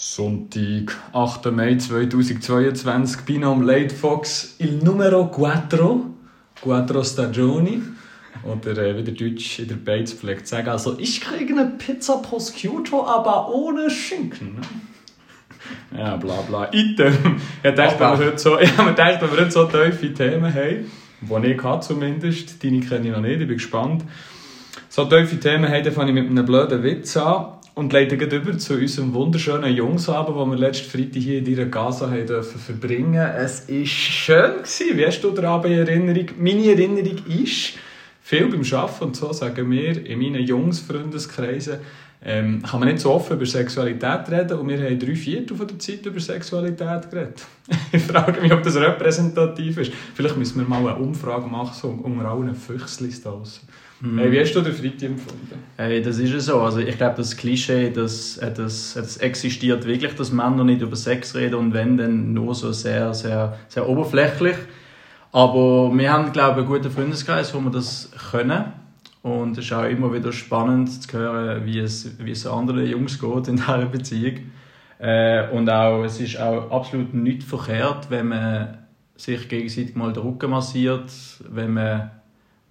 Sonntag, 8. Mai 2022, Binom Late Fox, il numero quattro, quattro stagioni. Oder äh, wie der Deutsch in der Beiz pflegt sagen, also ich kriege eine Pizza prosciutto, aber ohne Schinken. Ne? Ja, bla bla. Item. Ich dachte, wenn wir heute so, ich habe gedacht, wenn wir heute so tiefe Themen haben, die ich hatte zumindest, deine kenne ich noch nicht, ich bin gespannt. So tiefe Themen haben, dann fange ich mit einem blöden Witz an und leite über zu unserem wunderschönen Jungsabend, den wir letzten Freitag hier in deiner Gaza dürfen verbringen Es war schön. Gewesen. Wie hast du den Abend in Erinnerung? Meine Erinnerung ist, viel beim Arbeiten und so sagen wir in meinen Jungsfreundeskreisen, ähm, kann man nicht so offen über Sexualität reden und wir haben drei Viertel von der Zeit über Sexualität geredet. ich frage mich, ob das repräsentativ ist. Vielleicht müssen wir mal eine Umfrage machen, so unter allen Füchslis draussen. Mhm. Wie hast du den Freitag empfunden? Hey, das ist so. Also ich glaube, das Klischee, das, äh, das, das existiert wirklich, dass Männer nicht über Sex reden und wenn, dann nur so sehr, sehr, sehr oberflächlich. Aber wir haben, glaube ich, einen guten Freundeskreis, wo wir das können. Und es ist auch immer wieder spannend zu hören, wie es, wie es anderen Jungs geht in dieser Beziehung. Äh, und auch, es ist auch absolut nicht verkehrt, wenn man sich gegenseitig mal den Rücken massiert, wenn man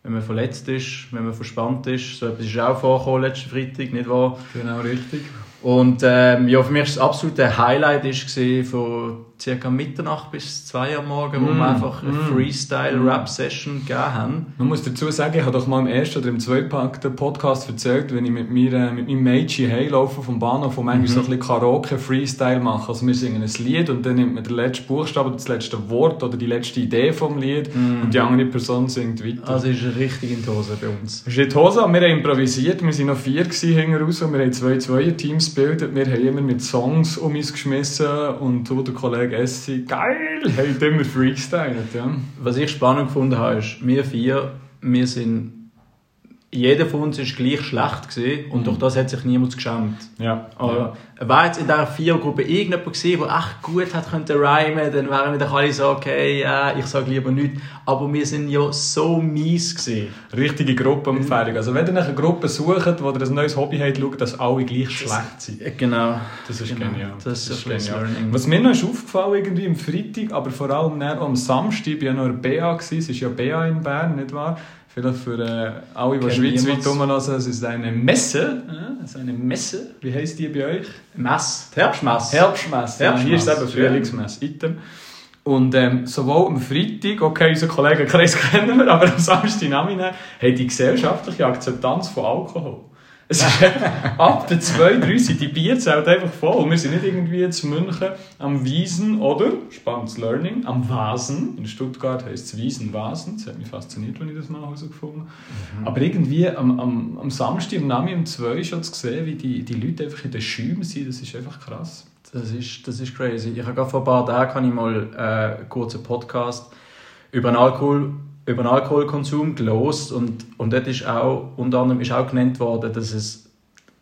wenn man verletzt ist, wenn man verspannt ist. So etwas ist auch vorgekommen letzten Freitag, nicht wahr? Genau, richtig. Und ähm, ja, für mich war das absolute Highlight ist von ca. Mitternacht bis 2 Uhr morgen, wo mm, wir einfach eine mm. Freestyle-Rap-Session gegeben haben. Man muss dazu sagen, ich habe doch mal im ersten oder im zweiten Podcast erzählt, wenn ich mit, mir, äh, mit meinem Mädchen heimlaufe vom Bahnhof und manchmal mm so ein bisschen Karaoke-Freestyle mache. Also wir singen ein Lied und dann nimmt man den letzten Buchstaben, das letzte Wort oder die letzte Idee vom Lied mm. und die andere Person singt weiter. Also ist richtig in die Hose bei uns. Ist in die Hose, wir haben improvisiert, wir waren noch vier hinten raus und wir haben zwei Zweier-Teams gebildet. Wir haben immer mit Songs um uns geschmissen und du, der Kollege Essi, geil, haben immer freestylt. Ja. Was ich spannend gefunden habe, ist, wir vier, wir sind jeder von uns war gleich schlecht gewesen, und mhm. durch das hat sich niemand geschämt. Ja. Aber ja. war jetzt in dieser Vierergruppe irgendjemand gewesen, der echt gut hat könnte rhymen, dann wären wir doch alle so, okay, ja, ich sage lieber nichts. Aber wir sind ja so mies gewesen. Richtige Gruppenempfehlung. Also wenn ihr eine Gruppe sucht, wo ihr ein neues Hobby habt, schaut, dass alle gleich schlecht sind. Genau. Das ist genau. genial. Das, das ist genial. Learning. Was mir noch ist aufgefallen irgendwie am Freitag, aber vor allem am Samstag, ich war ja noch in BA, es ist ja BA in Bern, nicht wahr? Vielleicht für äh, alle, die schweizweit rumlassen, es ist eine Messe. Äh, es ist eine Messe. Wie heisst die bei euch? Mess. Herbstmesse. Herbstmesse. Ja, hier ist eben Frühlingsmesse. Item. Und ähm, sowohl am Freitag, okay, unseren Kollegenkreis kennen wir, aber am Samstag Nachmittag haben die gesellschaftliche Akzeptanz von Alkohol. Es ist ab der 2, 3 sind die Bierzelt einfach voll. Wir sind nicht irgendwie zu München am Wiesen oder, spannendes Learning, am Vasen. In Stuttgart heisst es Wiesen-Vasen. Das hat mich fasziniert, als ich das mal herausgefunden habe. Mhm. Aber irgendwie am, am, am Samstag, am Nami um 2 schon zu sehen, wie die, die Leute einfach in den Schäumen sind, das ist einfach krass. Das ist, das ist crazy. Ich habe gerade vor ein paar Tagen ich mal äh, einen kurzen Podcast über einen Alkohol über den Alkoholkonsum gelost und, und dort ist auch, unter anderem ist auch genannt worden, dass, es,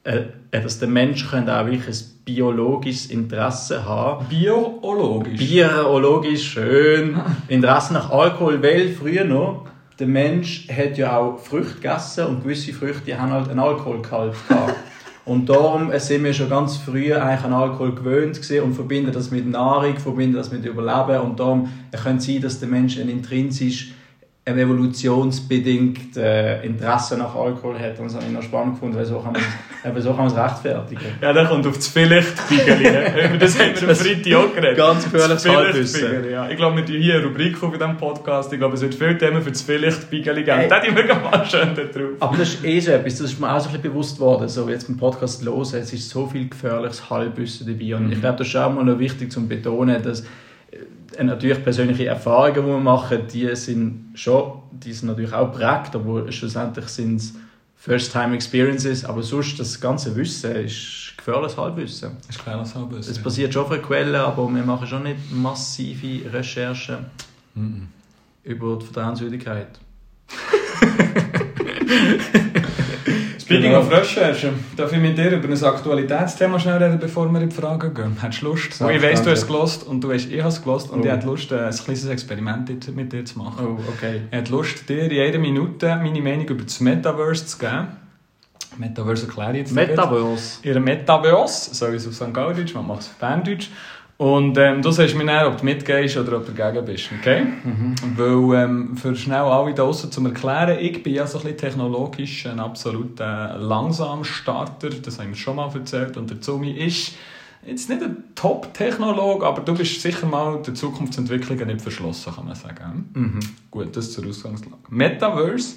äh, dass der Mensch könnte auch wirklich ein biologisches Interesse haben. Biologisch? Biologisch, schön. Interesse nach Alkohol, weil früher noch, der Mensch hat ja auch Früchte gegessen und gewisse Früchte haben halt einen Alkoholgehalt gehabt. Und darum sind wir schon ganz früh eigentlich an Alkohol gewöhnt und verbinden das mit Nahrung, verbinden das mit Überleben. Und darum könnte es sein, dass der Mensch ein intrinsisch evolutionsbedingt äh, Interesse nach Alkohol hat. Und ich noch spannend gefunden, weil so kann man es, so kann rechtfertigen. Ja, dann kommt auf das Vielleicht-Bigeli. Über das haben wir am Freitag auch geredet. Ganz gefährliches Halbwissen. Ja. Ich glaube, wir tun hier eine Rubrik von diesem Podcast. Ich glaube, es wird viele Themen für das Vielleicht-Bigeli geben. Hey. Da ich mir mal schön drauf. Aber das ist eh so etwas, das ist mir auch so ein bisschen bewusst worden, so jetzt beim Podcast los, es ist so viel gefährliches Halbwissen dabei. Und mhm. ich glaube, das ist auch mal noch wichtig zu betonen, dass natürlich persönliche Erfahrungen, die wir machen, die sind schon, die sind natürlich auch prägt, aber schlussendlich sind es First-Time-Experiences, aber sonst das ganze Wissen ist gefährliches Halbwissen. Ist gefährliches Halbwissen. Es passiert schon auf Quellen, aber wir machen schon nicht massive Recherchen mm über die Vertrauenswürdigkeit. Speaking genau. of Recherche, darf ich mit dir über ein Aktualitätsthema schnell reden, bevor wir in die Fragen gehen? Hättest du Lust? Oh, ich weiss, du hast es gelost und du weißt, ich habe es gelost und oh. ich hätte Lust, ein kleines Experiment mit dir zu machen. Oh, okay. Ich hätte Lust, dir in jeder Minute meine Meinung über das Metaverse zu geben. Metaverse erkläre ich jetzt. Metaverse. Ihre Metaverse, so wie es auf St. Gauditsch, man macht es Berndeutsch. Und ähm, du sagst mir dann, ob du mitgehst oder ob du dagegen bist, okay? Mhm. Weil, ähm, für schnell alle da draussen zu erklären, ich bin ja so ein bisschen technologisch ein absoluter Langsamstarter, das haben wir schon mal erzählt, und der Zumi ist jetzt nicht ein Top-Technologe, aber du bist sicher mal der Zukunftsentwicklung nicht verschlossen, kann man sagen. Mhm. Gut, das zur Ausgangslage. Metaverse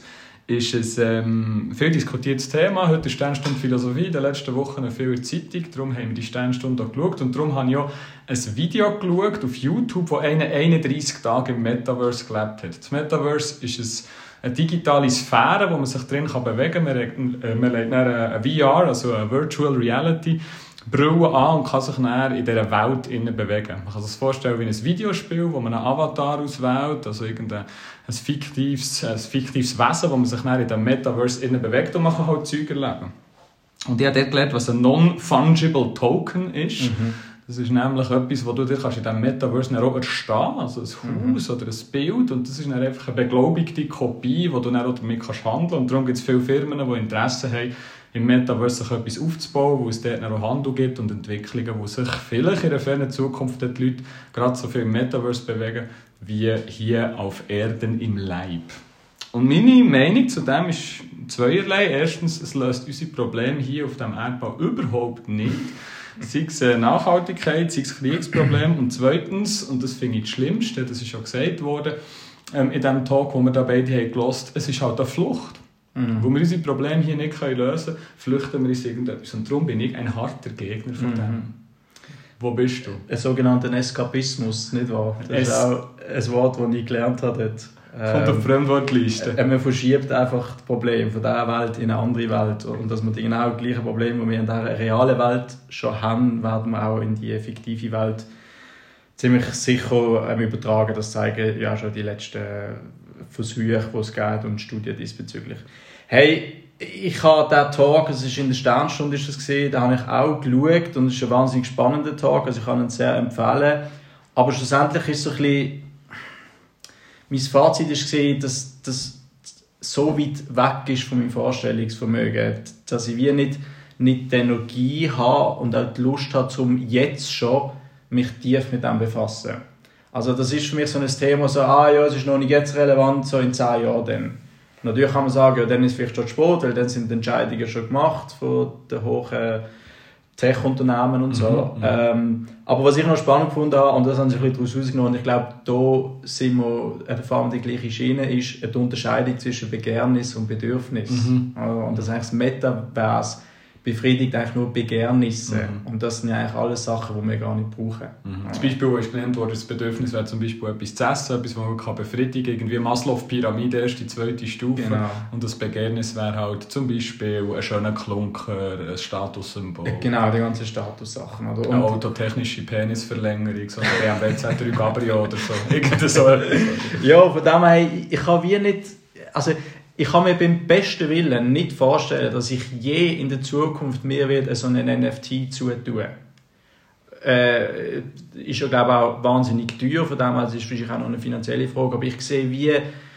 ist ein ähm, viel diskutiertes Thema. Heute ist Sternstunde Philosophie, in den letzten Wochen eine viel Zeitung. Darum haben wir die Sternstunde auch geschaut. Und darum habe ich auch ein Video geschaut auf YouTube, wo einer 31 Tage im Metaverse gelebt hat. Das Metaverse ist eine digitale Sphäre, wo man sich drin bewegen kann. Man, äh, legt eine VR, also eine Virtual Reality, Brille an und kann sich dann in dieser Welt bewegen. Man kann sich das vorstellen wie ein Videospiel, wo man einen Avatar auswählt, also irgendein ein fiktives, ein fiktives Wesen, wo man sich dann in diesem Metaverse bewegt und man kann halt Zeug erleben. Und ich habe dort gelernt, was ein Non-Fungible Token ist. Mhm. Das ist nämlich etwas, wo du dir kannst in diesem Metaverse auch erstehen also ein Haus mhm. oder ein Bild. Und das ist dann einfach eine beglaubigte Kopie, wo du dann auch damit kannst handeln kannst. Und darum gibt es viele Firmen, die Interesse haben, im Metaverse sich etwas aufzubauen, wo es dort auch Handel gibt und Entwicklungen, wo sich vielleicht in der fernen Zukunft die Leute gerade so viel im Metaverse bewegen, wie hier auf Erden im Leib. Und meine Meinung zu dem ist zweierlei. Erstens, es löst unsere Probleme hier auf dem Erdbau überhaupt nicht. Sei es Nachhaltigkeit, sei es Kriegsproblem. Und zweitens, und das finde ich das Schlimmste, das ist schon gesagt worden, ähm, in dem Talk, wo wir da beide haben gelost, es ist halt eine Flucht. Mhm. Wo wir unsere Probleme hier nicht lösen können, flüchten wir uns irgendetwas. Und darum bin ich ein harter Gegner von mhm. dem. Wo bist du? Ein sogenannter Eskapismus, nicht wahr? Das es ist auch ein Wort, das ich gelernt habe. Von der ähm, Fremdwortliste. Äh, man verschiebt einfach das Problem von dieser Welt in eine andere Welt. Und dass wir die genau gleichen Probleme, die wir in dieser realen Welt schon haben, werden wir auch in die fiktive Welt ziemlich sicher ähm, übertragen. Das zeigen ja schon die letzten Versuche, die es gibt und Studien diesbezüglich. Hey, ich habe diesen Talk, es ist in der Sternstunde ist das gesehen, da habe ich auch geschaut und es ist ein wahnsinnig spannender Talk, also ich kann ihn sehr empfehlen. Aber schlussendlich ist so ein bisschen, mein Fazit ist gesehen, dass das so weit weg ist von meinem Vorstellungsvermögen, dass ich wie nicht, nicht die Energie habe und auch die Lust habe, um jetzt schon mich tief mit dem befassen. Also das ist für mich so ein Thema, so, ah ja, es ist noch nicht jetzt relevant, so in zehn Jahren dann. Natürlich kann man sagen, ja, dann ist es vielleicht schon Sport, weil dann sind die Entscheidungen schon gemacht von den hohen Tech-Unternehmen und so. Mhm, mhm, ähm, aber was ich noch spannend fand, und das haben sie ein bisschen daraus rausgenommen, ich glaube, da sind wir, fahren wir die gleiche Schiene, ist die Unterscheidung zwischen Begehrnis und Bedürfnis. Mhm. Und das ist eigentlich das Metaverse befriedigt eigentlich nur Begehrnisse. Mhm. Und das sind ja eigentlich alles Sachen, die wir gar nicht brauchen. Mhm. Das Beispiel, das genannt wurde, das Bedürfnis wäre zum Beispiel etwas zu essen, etwas, das man kann befriedigen kann. Irgendwie Maslow-Pyramide, erste, zweite Stufe. Genau. Und das Begehrnis wäre halt zum Beispiel ein schöner Klunker, ein Statussymbol. Genau, die ganzen Statussachen. Oder? Eine autotechnische Penisverlängerung, so ein BMW Z3 Cabrio oder so. Irgend so. ja, von dem her, ich kann wie nicht... Also, ich kann mir beim besten Willen nicht vorstellen, dass ich je in der Zukunft mehr wird so einen NFT zutun. Äh, ist ja glaube auch wahnsinnig teuer, von dem her ist wahrscheinlich auch noch eine finanzielle Frage, aber ich sehe wie,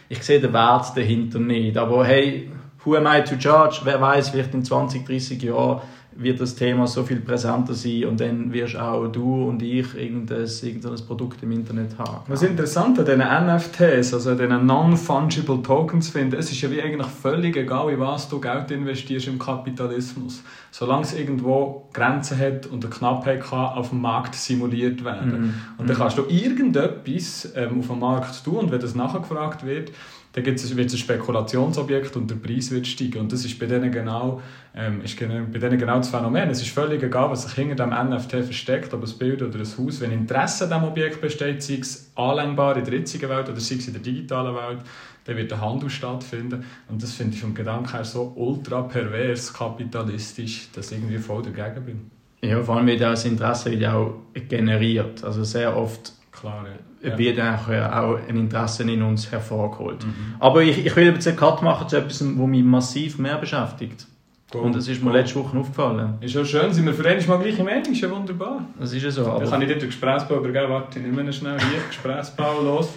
ich sehe den Wert dahinter nicht. Aber hey, who am I to judge? Wer weiß, vielleicht in 20, 30 Jahren wird das Thema so viel präsenter sein und dann wirst auch du und ich irgendein, irgendein Produkt im Internet haben. Was interessant an diesen NFTs, also diesen Non-Fungible Tokens finde, es ist ja wie eigentlich völlig egal, in was du Geld investierst im Kapitalismus. Solange es irgendwo Grenzen hat und eine Knappheit kann auf dem Markt simuliert werden. Mm. Und dann kannst du irgendetwas ähm, auf dem Markt tun und wenn das nachgefragt wird, dann wird es ein Spekulationsobjekt und der Preis wird steigen. Und das ist bei denen genau, ähm, ist bei denen genau das Phänomen. Es ist völlig egal, was sich hinter dem NFT versteckt, ob ein Bild oder ein Haus. Wenn Interesse an diesem Objekt besteht, sei es anlenkbar in der jetzigen Welt oder sei es in der digitalen Welt, dann wird der Handel stattfinden. Und das finde ich vom Gedanken her so ultra pervers, kapitalistisch, dass ich irgendwie voll dagegen bin. Ja, vor allem wird auch das Interesse auch generiert. Also sehr oft Klar, ja. wird auch ein Interesse in uns hervorgeholt. Mhm. Aber ich, ich will jetzt einen Cut machen zu etwas, was mich massiv mehr beschäftigt. Cool. Und das ist mir cool. letzte Woche aufgefallen. Ist ja schön, sind wir für einmal gleiche Meinung, ist ja wunderbar. Das ist ja so. Aber... Dann kann ich dir den Gesprächsbau übergeben, warte, ich nehme schnell hier, Gesprächsbau, los.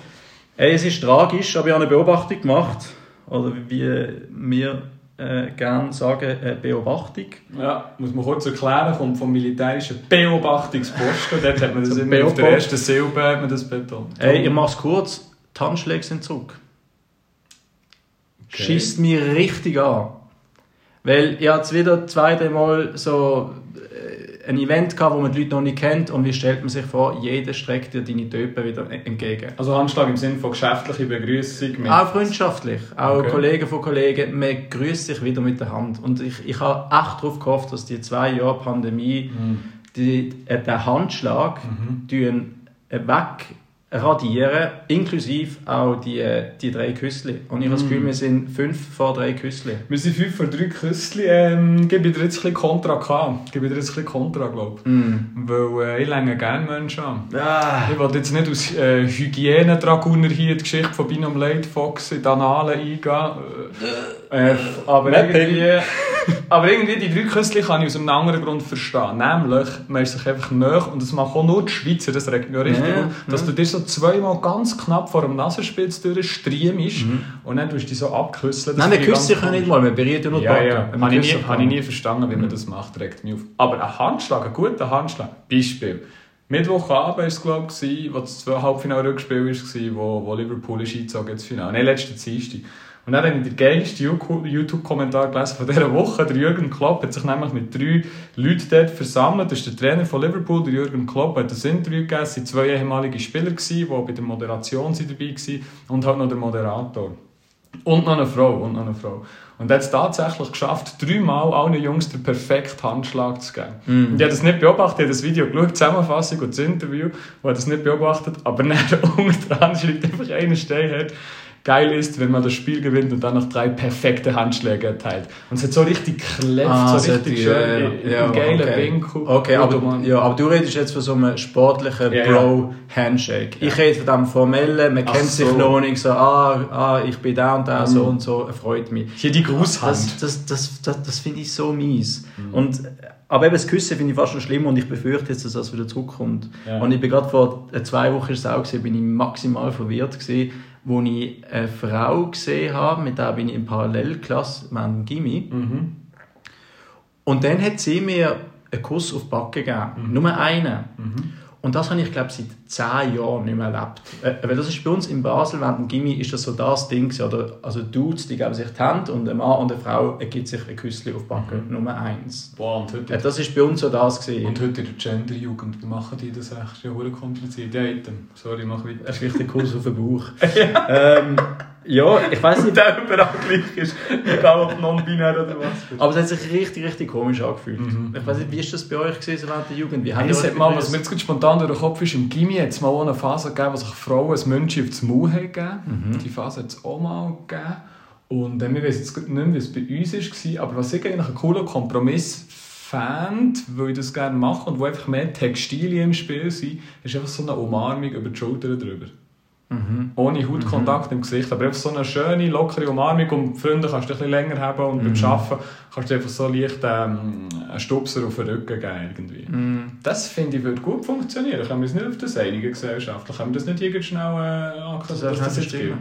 Hey, es ist tragisch, aber ich habe eine Beobachtung gemacht, oder wie wir äh, gerne sagen, äh, Beobachtung. Ja, muss man kurz erklären, kommt vom militärischen Beobachtungsposten. Dort hat man das immer auf der ersten Silbe hat man das betont. Hey, ich mach's kurz. Die Handschläge sind zurück. Okay. Schießt mich richtig an. Weil ich jetzt wieder zwei, drei Mal so äh, ein Event gehabt, wo man die Leute noch nicht kennt und wie stellt man sich vor, jeder streckt dir deine Töpen wieder entgegen. Also Handschlag im Sinne von geschäftliche Begrüßung. Auch freundschaftlich, auch Okay. Kollegen von Kollegen, man grüßt sich wieder mit der Hand. Und ich, ich habe echt darauf gehofft, dass die zwei Jahre Pandemie Mhm. die, äh, den Handschlag mhm. weg radieren, inklusive auch die, äh, die drei Küssli. Und ich habe das Gefühl, wir sind fünf vor drei Küssli. Wir sind fünf vor drei Küssli. Ähm, gebe ich dir jetzt ein bisschen Kontra gehabt. Gebe ich dir jetzt ein bisschen Kontra, glaube ich. Mm. Weil äh, ich länge gerne Menschen an. Ah. Ich wollte jetzt nicht aus äh, Hygienedraguner hier die Geschichte von Binom Late Fox in die Annalen eingehen. Äh, aber, irgendwie, aber irgendwie die drei Küssli kann ich aus einem anderen Grund verstehen. Nämlich, man ist sich einfach näher und das machen auch nur die Schweizer, das regt mich auch richtig Ja, auf, dass du dir so zweimal ganz knapp vor dem Nasenspitz durchstreamst und dann tust du dich so abküsseln. Nein, wir küssen sich ja nicht mal, wir berühren ja nur die Ja, ja. Habe ich, nie, habe ich nie verstanden, wie man das macht, regt mich auf. Aber ein Handschlag, ein guter Handschlag, Beispiel. Mittwochabend war es, glaube ich, wo das Halbfinale-Rückspiel war, wo, wo Liverpool ist eingezogen ins Finale. Nein, letzten Dienstag. Und dann habe ich den geilsten YouTube-Kommentar gelesen von dieser Woche. Der Jürgen Klopp hat sich nämlich mit drei Leuten dort versammelt. Das ist der Trainer von Liverpool, der Jürgen Klopp, hat ein Interview gegeben. Es waren zwei ehemalige Spieler, die bei der Moderation dabei waren und halt noch der Moderator. Und noch eine Frau, und noch eine Frau. Und er hat es tatsächlich geschafft, dreimal allen Jungs den perfekten Handschlag zu geben. Und ich habe das nicht beobachtet, ich habe das Video geschaut, die Zusammenfassung und das Interview, und habe das nicht beobachtet, aber dann unter dran schreibt einfach einer hat, geil ist, wenn man das Spiel gewinnt und dann noch drei perfekte Handschläge erteilt. Und es hat so richtig geklebt, Ah, so richtig schön, ja, ja, geilen okay. Winkel. Okay, aber, ja, aber du redest jetzt von so einem sportlichen ja. Bro-Handshake. Ich rede von dem formellen, man Ach kennt sich so. noch nicht, so, ah, ah ich bin da und da, so Mhm. und so, freut mich. Hier die Grußhand. Das, das, das, das, das finde ich so mies. Mhm. Und, aber eben das Küssen finde ich fast schon schlimm und ich befürchte jetzt, dass das wieder zurückkommt. Ja. Und ich bin gerade vor äh, zwei Wochen auch gesehen, bin ich maximal verwirrt gewesen, wo ich eine Frau gesehen habe, mit der bin ich in Parallelklasse, haben Gimmi. Mhm. Und dann hat sie mir einen Kuss auf die Backe gegeben. Nur einen. Und das habe ich, glaube seit zehn Jahren nicht mehr erlebt. Äh, weil das ist bei uns in Basel, während dem Gimmi, ist das so das Ding. Oder? Also Dudes, die geben sich die Hand und ein Mann und eine Frau gibt sich ein Küsschen auf die Backe. Nummer eins. Boah, und heute Äh, Das ist bei uns so das gewesen. Und heute in der Genderjugend machen die das echt ja kompliziert. Ja, Item. Sorry, mach weiter. Ein richtig Kuss auf den Bauch. ähm, ja, ich weiß nicht. Der überall gleich ist, egal ob non-binär oder was. Aber es hat sich richtig, richtig komisch angefühlt. Mhm. Ich weiß nicht, wie ist das bei euch gewesen während der Jugend? Wie Hey, hat mal, was mir jetzt spontan durch den Kopf ist, im Gimmi hat es mal auch eine Phase gegeben, wo sich Frauen ein München aufs Maul haben gegeben. Die Phase hat es auch mal gegeben. Und äh, wir wissen jetzt nicht mehr, wie es bei uns war, aber was ich eigentlich einen coolen Kompromiss fand, weil ich das gerne mache und wo einfach mehr Textilien im Spiel sind, ist einfach so eine Umarmung über die Schulter drüber. Ohne Hautkontakt im Gesicht, aber einfach so eine schöne, lockere Umarmung und Freunde kannst du ein bisschen länger haben und beim Arbeiten kannst du einfach so leicht ähm, einen Stupser auf den Rücken geben. Irgendwie. Das finde ich würde gut funktionieren. Können wir uns nicht auf das einigen gesellschaftlich? Können wir das nicht irgendwie schnell äh, anknüpfen, Das dass das gilt?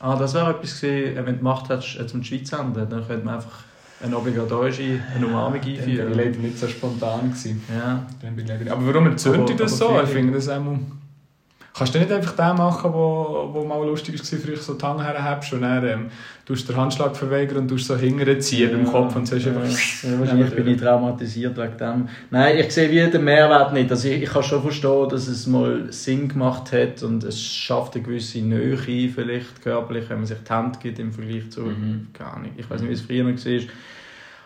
Ah, das wäre etwas gewesen, wenn du gemacht hättest, äh, zum Schweiz enden, dann könnte man einfach eine obligatorische eine Umarmung Dann bin ich einführen. leider nicht so spontan gewesen. Ja. Dann bin ich leider... Aber warum erzählt ihr das so? Ich finde das auch mal... Kannst du nicht einfach den machen, wo, wo mal lustig war, früher so die Hand herhebst und dann ähm, tust den Handschlag verweigern und tust so hinterher ziehen beim Kopf und sagst einfach... Ja, wahrscheinlich bin ich traumatisiert wegen dem. Nein, ich sehe wie den Mehrwert nicht. Also ich, ich kann schon verstehen, dass es mal Sinn gemacht hat und es schafft eine gewisse Nähe vielleicht körperlich, wenn man sich die Hand gibt im Vergleich zu, keine Ahnung, ich weiß nicht, wie es früher war.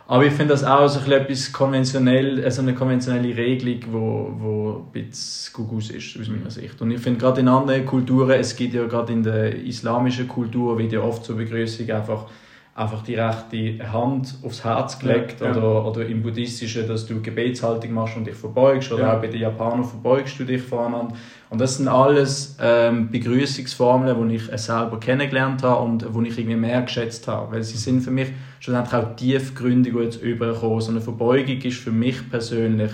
Aber ich finde das auch so ein etwas konventionell, also eine konventionelle Regelung, wo, wo ein bisschen Gugus ist, aus meiner Sicht. Und ich finde gerade in anderen Kulturen, es gibt ja gerade in der islamischen Kultur, wird ja oft zur Begrüßung einfach einfach die rechte Hand aufs Herz gelegt Ja, ja. Oder, oder im Buddhistischen, dass du Gebetshaltung machst und dich verbeugst oder Ja. auch bei den Japanern verbeugst du dich voreinander. Und das sind alles ähm, Begrüßungsformeln, die ich selber kennengelernt habe und die ich irgendwie mehr geschätzt habe, weil sie sind für mich schlussendlich auch tiefgründig jetzt übergekommen. So eine Verbeugung ist für mich persönlich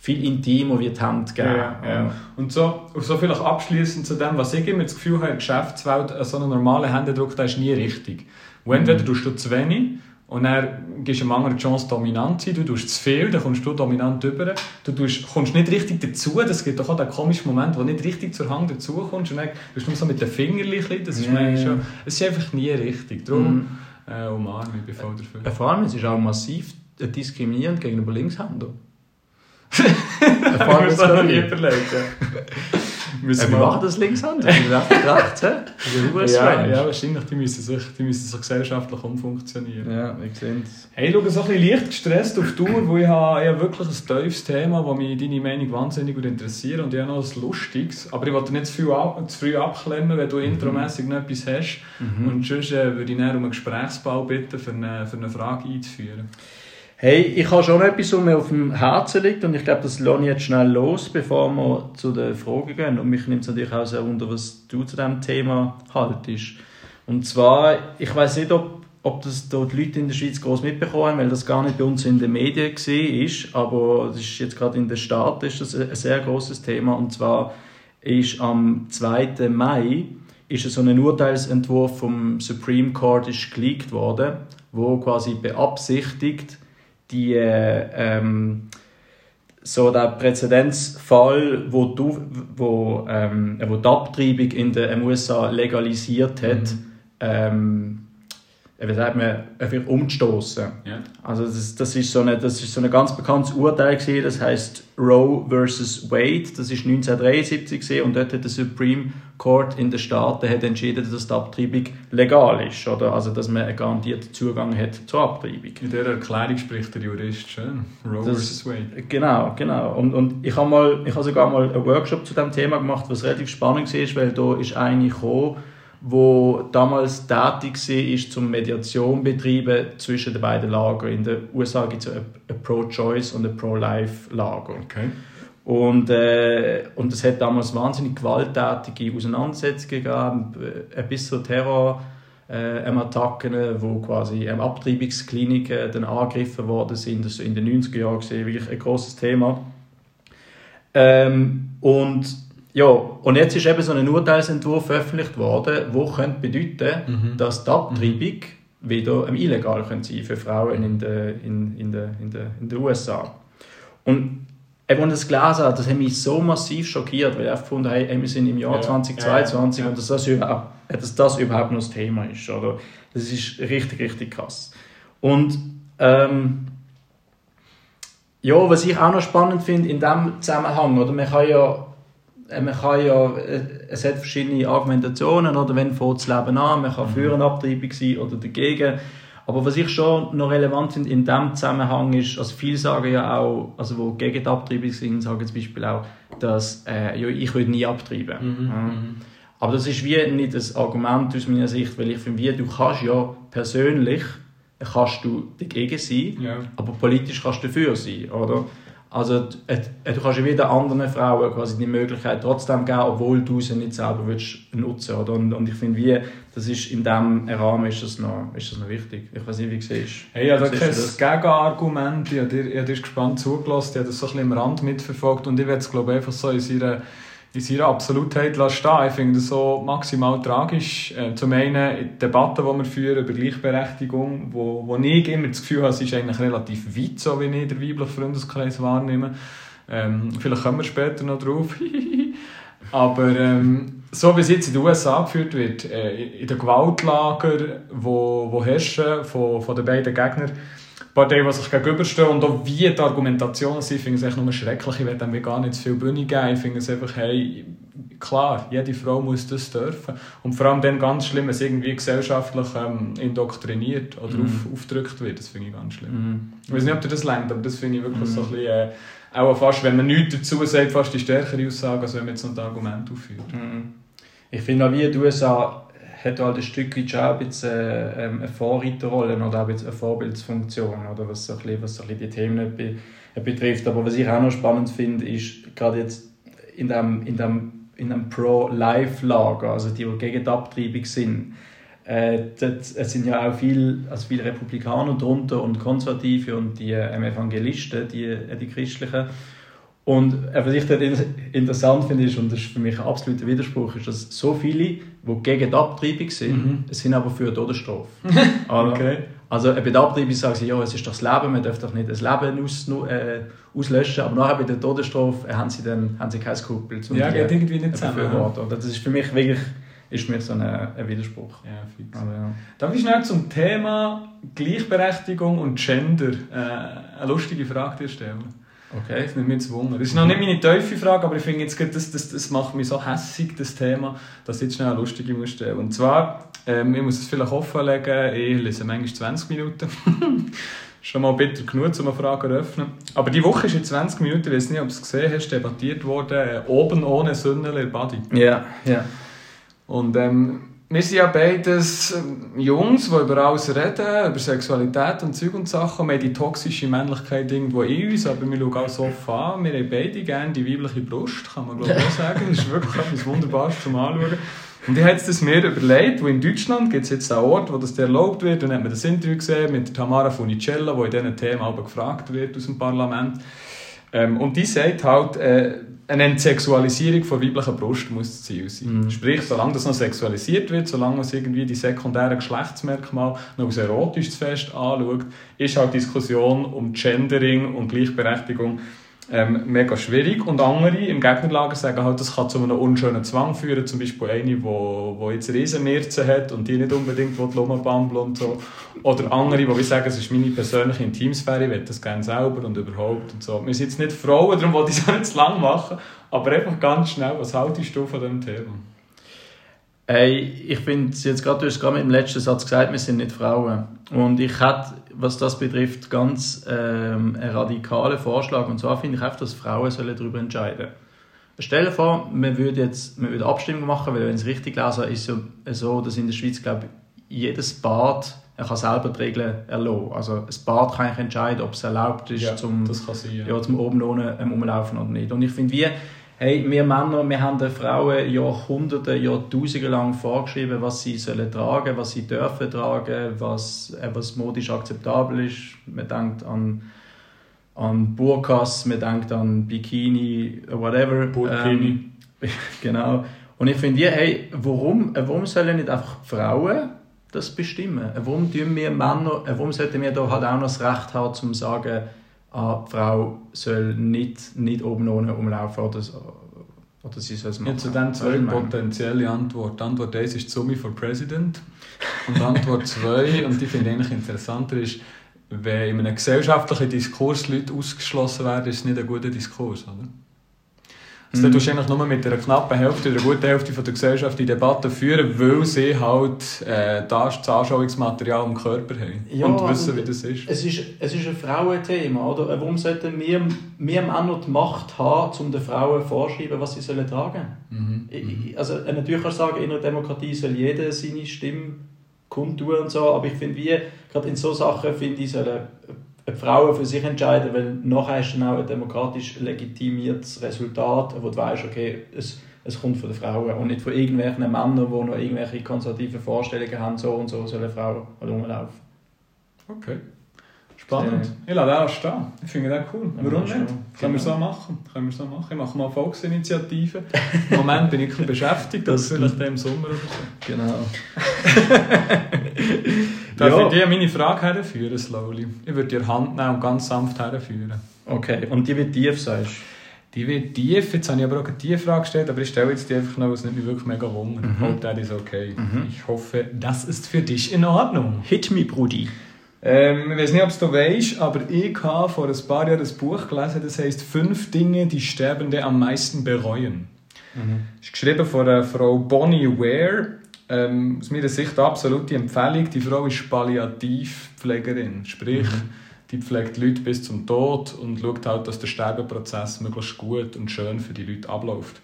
viel intimer wie die Hand geben. Ja, ja. Und so, so vielleicht abschließend zu dem, was ich immer das Gefühl habe, in der Geschäftswelt, äh, so ein normaler Händedruck, der ist nie richtig. Und entweder tust du zu wenig Und dann gibst du einem anderen die Chance, dominant zu sein. Du tust zu viel, dann kommst du dominant rüber. Du tust, kommst nicht richtig dazu. Das gibt doch auch den komischen Moment, wo du nicht richtig zur Hand dazu kommst. Und dann bist du nur so mit den Fingern. Das ist, Ja, ja. schon, es ist einfach nie richtig. Darum äh, umarme ich, bin voll dafür. Äh, Vor allem, es ist auch massiv diskriminierend gegenüber Linkshänder. Ich muss das noch nie überlegt. Ja. Äh, Müssen wie wir- machen das ist einfach rechts, hä? Das ja ja, ja, wahrscheinlich. Die müssen, sich, die müssen so gesellschaftlich umfunktionieren. Ja, ich sehe es. Hey, ich schaue so ein bisschen leicht gestresst auf die Tour, weil ich habe ich habe wirklich ein tiefes Thema, das mich deine Meinung wahnsinnig gut interessiert und ich habe noch ein lustiges. Aber ich wollte nicht zu, viel ab, zu früh abklemmen, wenn du intromässig noch etwas hast. Und sonst äh, würde ich dann um einen Gesprächsball bitten, für eine, für eine Frage einzuführen. Hey, ich habe schon etwas, was mir auf dem Herzen liegt und ich glaube, das lasse ich jetzt schnell los, bevor wir zu den Fragen gehen. Und mich nimmt es natürlich auch sehr wunder, was du zu diesem Thema haltest. Und zwar, ich weiß nicht, ob, ob das dort die Leute in der Schweiz groß mitbekommen haben, weil das gar nicht bei uns in den Medien war, aber das ist jetzt gerade in den Staaten ist das ein sehr großes Thema. Und zwar ist am 2. Mai ist so ein Urteilsentwurf vom Supreme Court ist geleakt worden, wo quasi beabsichtigt, die äh, ähm, so der Präzedenzfall, wo, du, wo, ähm, wo die Abtreibung in den USA legalisiert hat, ähm, wie sagt man, einfach umzustoßen. Ja. Also das, das, ist so eine, das ist so ein ganz bekanntes Urteil gewesen, das heißt Roe versus Wade. Das ist 1973 gewesen, und dort hat der Supreme Court in den Staaten hat entschieden, dass die Abtreibung legal ist, oder? Also dass man einen garantierten Zugang hat zur Abtreibung. In dieser Erklärung spricht der Jurist schön. Roe versus Wade. Genau, genau. Und, und ich habe mal, ich habe sogar mal einen Workshop zu dem Thema gemacht, was relativ spannend war, weil da ist eine gekommen, wo damals tätig war, zum Mediation betreiben zwischen den beiden Lagern. In den USA gibt es ein Pro-Choice und ein Pro-Life-Lager. Okay. Und, äh, und es hat damals wahnsinnig gewalttätige Auseinandersetzungen gegeben, äh, bis zu Terror. Äh, ähm, Attacken, wo quasi ähm, Abtreibungskliniken dann angegriffen worden sind. Das war in den 90er Jahren gesehen, wirklich ein großes Thema. Ähm, und ja, und jetzt ist eben so ein Urteilsentwurf veröffentlicht worden, wo könnte bedeuten, dass die Abtreibung wieder ähm, illegal könnte sein für Frauen in den in, in der, in der, in den USA. Und eben, ich das gelesen habe, das hat mich so massiv schockiert, weil ich einfach gefunden habe, hey, wir sind im Jahr Ja, 2022 ja, ja. und dass das, überhaupt, dass das überhaupt noch das Thema ist. Oder? Das ist richtig, richtig krass. Und ähm, ja, was ich auch noch spannend finde in diesem Zusammenhang, oder man kann ja, äh, man kann ja, äh, es hat verschiedene Argumentationen, oder wenn fängt das Leben an, man kann für eine Abtreibung sein oder dagegen. Aber was ich schon noch relevant finde in diesem Zusammenhang ist, also viele sagen ja auch, also wo gegen die Abtreibung sind, sagen zum Beispiel auch, dass äh, ja, ich würde nie abtreiben. Ja. Aber das ist wie nicht das Argument aus meiner Sicht, weil ich finde, wie, du kannst ja persönlich kannst du dagegen sein, Ja. aber politisch kannst du dafür sein, oder? Also du kannst ja wieder anderen Frauen quasi die Möglichkeit trotzdem geben, obwohl du sie nicht selber willst nutzen, oder? Und, und ich finde, wie, das ist in diesem Rahmen ist das noch, ist das noch wichtig. Ich weiß nicht, wie du siehst. Hey, ja, da kein? Gegenargument. Ich habe dir, ich habe dir gespannt zugelassen, ich habe das so ein bisschen am Rand mitverfolgt und ich werde es, glaube ich, einfach so in seiner, in seiner Absolutheit stehen. Ich finde das so maximal tragisch. Äh, Zum einen die Debatte, die wir führen über Gleichberechtigung, wo, wo ich immer das Gefühl habe, es ist eigentlich relativ weit, so wie ich den weiblichen Freundeskreis wahrnehme. Ähm, vielleicht kommen wir später noch drauf. Aber ähm, so wie es jetzt in den USA geführt wird, äh, in den Gewaltlager, wo, wo herrschen von, von den beiden Gegnern, Parteien, die sich gegenüberstehen und auch wie die Argumentationen sind, finde ich es echt nur schrecklich. Ich will dem gar nicht zu viel Bühne geben. Ich finde es einfach, hey, klar, jede Frau muss das dürfen. Und vor allem dann ganz schlimm, wenn es irgendwie gesellschaftlich ähm, indoktriniert oder Mhm. auf, aufgedrückt wird. Das finde ich ganz schlimm. Mhm. Ich weiß nicht, ob ihr das lernt, aber das finde ich wirklich Mhm. so ein bisschen, äh, auch fast, wenn man nichts dazu sagt, fast die stärkere Aussage, als wenn man jetzt noch ein Argument aufführt. Mhm. Ich finde auch, wie die USA hat halt ein Stück weit schon ein bisschen, äh, ähm, eine Vorreiterrolle oder auch eine Vorbildsfunktion, oder, was, so bisschen, was so die Themen äh, betrifft. Aber was ich auch noch spannend finde, ist gerade jetzt in dem, in dem, in dem Pro-Life-Lager, also die, die gegen die Abtreibung sind, äh, es sind ja auch viele, also viele Republikaner drunter und Konservative und die ähm, Evangelisten, die, äh, die Christlichen. Und äh, was ich dort in- interessant finde, ist, und das ist für mich ein absoluter Widerspruch, ist, dass so viele, die gegen die Abtreibung sind, Mhm. sind aber für die Todesstrafe. Oder? Okay. Also bei der Abtreibung sagen sie, ja, es ist doch das Leben, man darf doch nicht das Leben aus, äh, auslöschen, aber nachher bei der Todesstrafe haben sie dann haben sie kein Skrupel. Um ja, geht irgendwie nicht zusammen. Das ist für mich wirklich ist für mich so ein, ein Widerspruch. Ja, fix. Aber, ja. Darf ich schnell zum Thema Gleichberechtigung und Gender äh, eine lustige Frage dir stellen? Okay. Das nimmt mich zu Wunder. Das ist noch nicht meine tiefe Frage, aber ich finde jetzt, das, das, das macht mich so hässig, das Thema, dass ich jetzt schnell eine lustige muss stellen. Und zwar, ähm, ich muss es vielleicht offenlegen, ich lese manchmal 20 Minuten. Schon mal bitter genug, um eine Frage zu öffnen. Aber die Woche ist in 20 Minuten, ich weiß nicht, ob du es gesehen hast, debattiert worden, äh, oben ohne Sündel in Body. Ja, yeah, ja. Yeah. Und ähm, wir sind ja beides ähm, Jungs, die über alles reden, über Sexualität und Zeug und Sachen. Wir haben die toxische Männlichkeit irgendwo in uns, aber wir schauen auch so an. Wir haben beide gerne die weibliche Brust, kann man glaube ich auch sagen. Das ist wirklich etwas Wunderbares zum Anschauen. Und ich habe es mir überlegt, wo in Deutschland gibt es jetzt einen Ort, wo das erlaubt wird. Und dann hat man das Interview gesehen mit Tamara Funicella, die in diesen Themen auch gefragt wird aus dem Parlament. Ähm, und die sagt halt, äh, eine Entsexualisierung von weiblicher Brust muss das Ziel sein. Mhm. Sprich, solange das noch sexualisiert wird, solange man irgendwie die sekundären Geschlechtsmerkmale noch aus erotisch fest anschaut, ist halt Diskussion um Gendering und Gleichberechtigung ähm, mega schwierig. Und andere im Gegnerlager sagen halt, das kann zu einem unschönen Zwang führen. Zum Beispiel eine, die wo, wo jetzt Riesenmirzen hat und die nicht unbedingt Lummenbambel und so. Oder andere, die sagen, es ist meine persönliche Intimsphäre, ich will das gerne selber und überhaupt und so. Wir sind jetzt nicht Frauen, darum wollte ich es nicht zu lang machen, aber einfach ganz schnell, was haltest du von diesem Thema? Hey, ich finde, jetzt gerade, du hast gerade im letzten Satz gesagt, wir sind nicht Frauen. Und ich hätte, was das betrifft, ganz ähm, einen radikalen Vorschlag. Und zwar finde ich einfach, dass Frauen sollen darüber entscheiden sollen. Stell dir vor, man würde jetzt man würde Abstimmung machen, weil wenn ich es richtig lese, ist es so, dass in der Schweiz, glaube ich, jedes Bad er kann selber die Regeln erlassen. Also ein Bad kann ich entscheiden, ob es erlaubt ist, ja, zum, sein, ja. Ja, zum oben ohne ähm, umlaufen oder nicht. Und ich finde, wie Hey, wir Männer, wir haben den Frauen Jahrhunderte, Jahrtausende lang vorgeschrieben, was sie sollen tragen, was sie dürfen tragen, was, äh, was modisch akzeptabel ist. Man denkt an, an Burkas, man denkt an Bikini, whatever. Burkini. Ähm, genau. Und ich finde, hey, warum, warum sollen nicht einfach Frauen das bestimmen? Warum tun wir Männer, warum sollten wir da halt auch noch das Recht haben, zu sagen, ah, die Frau soll nicht, nicht oben ohne umlaufen oder, oder sie soll es machen. Ja, zu den zwei potenzielle Antworten. Antwort 1 ist Sumi for President und Antwort 2, und die finde ich eigentlich interessanter, ist, wenn in einem gesellschaftlichen Diskurs Leute ausgeschlossen werden, ist es nicht ein guter Diskurs, oder? Also, mhm. Du tust eigentlich nur mit einer knappen Hälfte oder guten Hälfte von der Gesellschaft die Debatte führen, weil sie halt äh, das, das Anschauungsmaterial im Körper haben ja, und wissen, wie das ist. Es ist, es ist ein Frauenthema. Oder? Warum sollten wir, wir Männer die Macht haben, um den Frauen vorzuschreiben, was sie sollen tragen sollen? Mhm. Also, äh, natürlich kannst du sagen, in einer Demokratie soll jeder seine Stimme kundtun und so, aber ich finde, wie, gerade in solchen Sachen, finde ich, sollen Frauen für sich entscheiden, weil nachher ist dann auch ein demokratisch legitimiertes Resultat, wo du weißt, okay, es, es kommt von den Frauen und nicht von irgendwelchen Männern, die noch irgendwelche konservative Vorstellungen haben, so und so sollen Frauen rumlaufen. Okay. Spannend. Äh, ich lasse auch stehen. Ich finde das cool. Warum nicht? Können wir genau. so machen. Können wir so machen. Ich mache mal Volksinitiativen. Im Moment bin ich beschäftigt, das vielleicht im Sommer oder so. Genau. Darf ja. ich dir meine Frage herführen, slowly? Ich würde dir Hand nehmen und ganz sanft herführen. Okay, und die wird tief, sagst Die wird tief. Jetzt habe ich aber auch eine tiefe Frage gestellt, aber ich stelle jetzt die einfach noch, was nicht mich wirklich mega wundert. Mhm. Hope that is okay. Mhm. Ich hoffe, das ist für dich in Ordnung. Hit me, Brudi. Ähm, ich weiß nicht, ob du weißt, aber ich habe vor ein paar Jahren ein Buch gelesen, das heißt Fünf Dinge, die Sterbende am meisten bereuen. Mhm. ist geschrieben von der Frau Bonnie Ware ähm, aus meiner Sicht absolute Empfehlung. Die Frau ist Palliativpflegerin, sprich, mhm. die pflegt Leute bis zum Tod und schaut halt, dass der Sterbeprozess möglichst gut und schön für die Leute abläuft.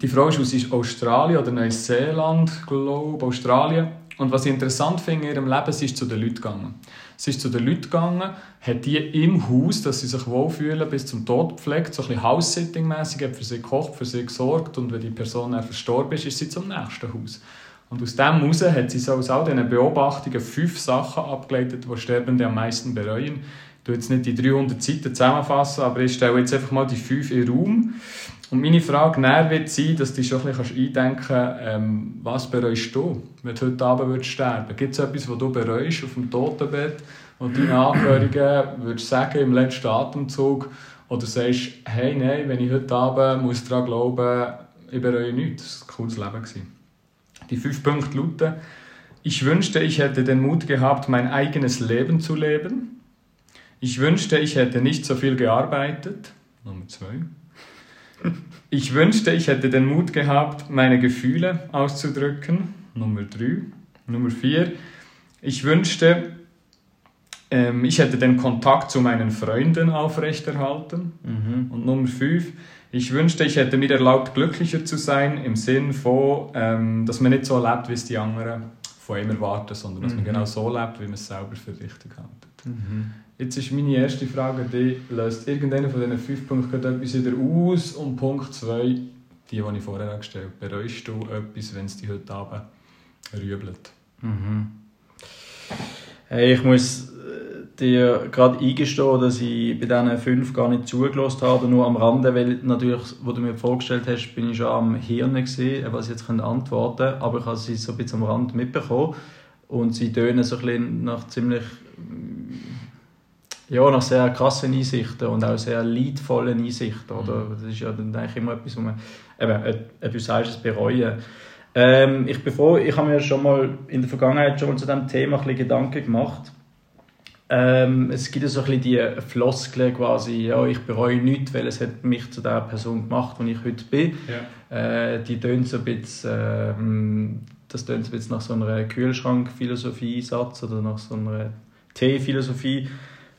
Die Frau ist aus Australien oder Neuseeland, glaube Australien. Und was ich interessant finde in ihrem Leben, sie ist zu den Leuten gegangen. Sie ist zu den Leuten gegangen, hat die im Haus, dass sie sich wohlfühlen, bis zum Tod gepflegt, so ein bisschen House-Sitting-mässig, hat für sie gekocht, für sie gesorgt und wenn die Person dann verstorben ist, ist sie zum nächsten Haus. Und aus dem heraus hat sie so aus all diesen Beobachtungen fünf Sachen abgeleitet, die Sterbende am meisten bereuen. tue jetzt nicht die 300 Seiten zusammenfassen, aber ich stelle jetzt einfach mal die fünf in den Raum. Und meine Frage näher wird sein, dass du schon ein bisschen eindenken kannst, ähm, was bereust du, wenn du heute Abend würdest sterben Gibt es etwas, was du bereust auf dem Totenbett und deinen Angehörigen würdest sagen im letzten Atemzug oder sagst, hey, nein, wenn ich heute Abend muss daran glauben, ich bereue nichts, das war ein cooles Leben. Gewesen. Die fünf Punkte lauten, ich wünschte, ich hätte den Mut gehabt, mein eigenes Leben zu leben. Ich wünschte, ich hätte nicht so viel gearbeitet. Nummer zwei. Ich wünschte, ich hätte den Mut gehabt, meine Gefühle auszudrücken. Nummer drei. Nummer vier. Ich wünschte, ähm, ich hätte den Kontakt zu meinen Freunden aufrechterhalten. Mhm. Und Nummer fünf. Ich wünschte, ich hätte mir erlaubt, glücklicher zu sein, im Sinn von, ähm, dass man nicht so lebt, wie es die anderen von einem erwarten, sondern dass mhm. man genau so lebt, wie man es selber für richtig hält. Mhm. Jetzt ist meine erste Frage die löst irgendeiner von diesen fünf Punkten etwas wieder aus? Und Punkt zwei, die, die ich vorher gestellt habe, bereust du etwas, wenn es dich heute Abend rübelt? Mhm. Hey, ich muss dir gerade eingestehen, dass ich bei diesen fünf gar nicht zugelassen habe, nur am Rande, weil natürlich, wo du mir vorgestellt hast, bin ich schon am Hirn gesehen, was ich jetzt antworten kann, aber ich habe sie so ein bisschen am Rand mitbekommen und sie tönen so ein bisschen nach ziemlich ja, nach sehr krassen Einsichten und auch sehr leidvollen Einsichten. Oder? Mhm. Das ist ja dann eigentlich immer etwas, wo man, eben, du sagst es, bereuen. Ähm, ich, bevor, ich habe mir schon mal in der Vergangenheit schon mal zu diesem Thema ein bisschen Gedanken gemacht. Ähm, es gibt ja so ein bisschen die Floskeln quasi, ja, ich bereue nichts, weil es hat mich zu der Person gemacht, die ich heute bin. Ja. Äh, die tönt so ein bisschen, ähm, das tönt so ein bisschen nach so einer Kühlschrank-Philosophie-Satz oder nach so einer Tee-Philosophie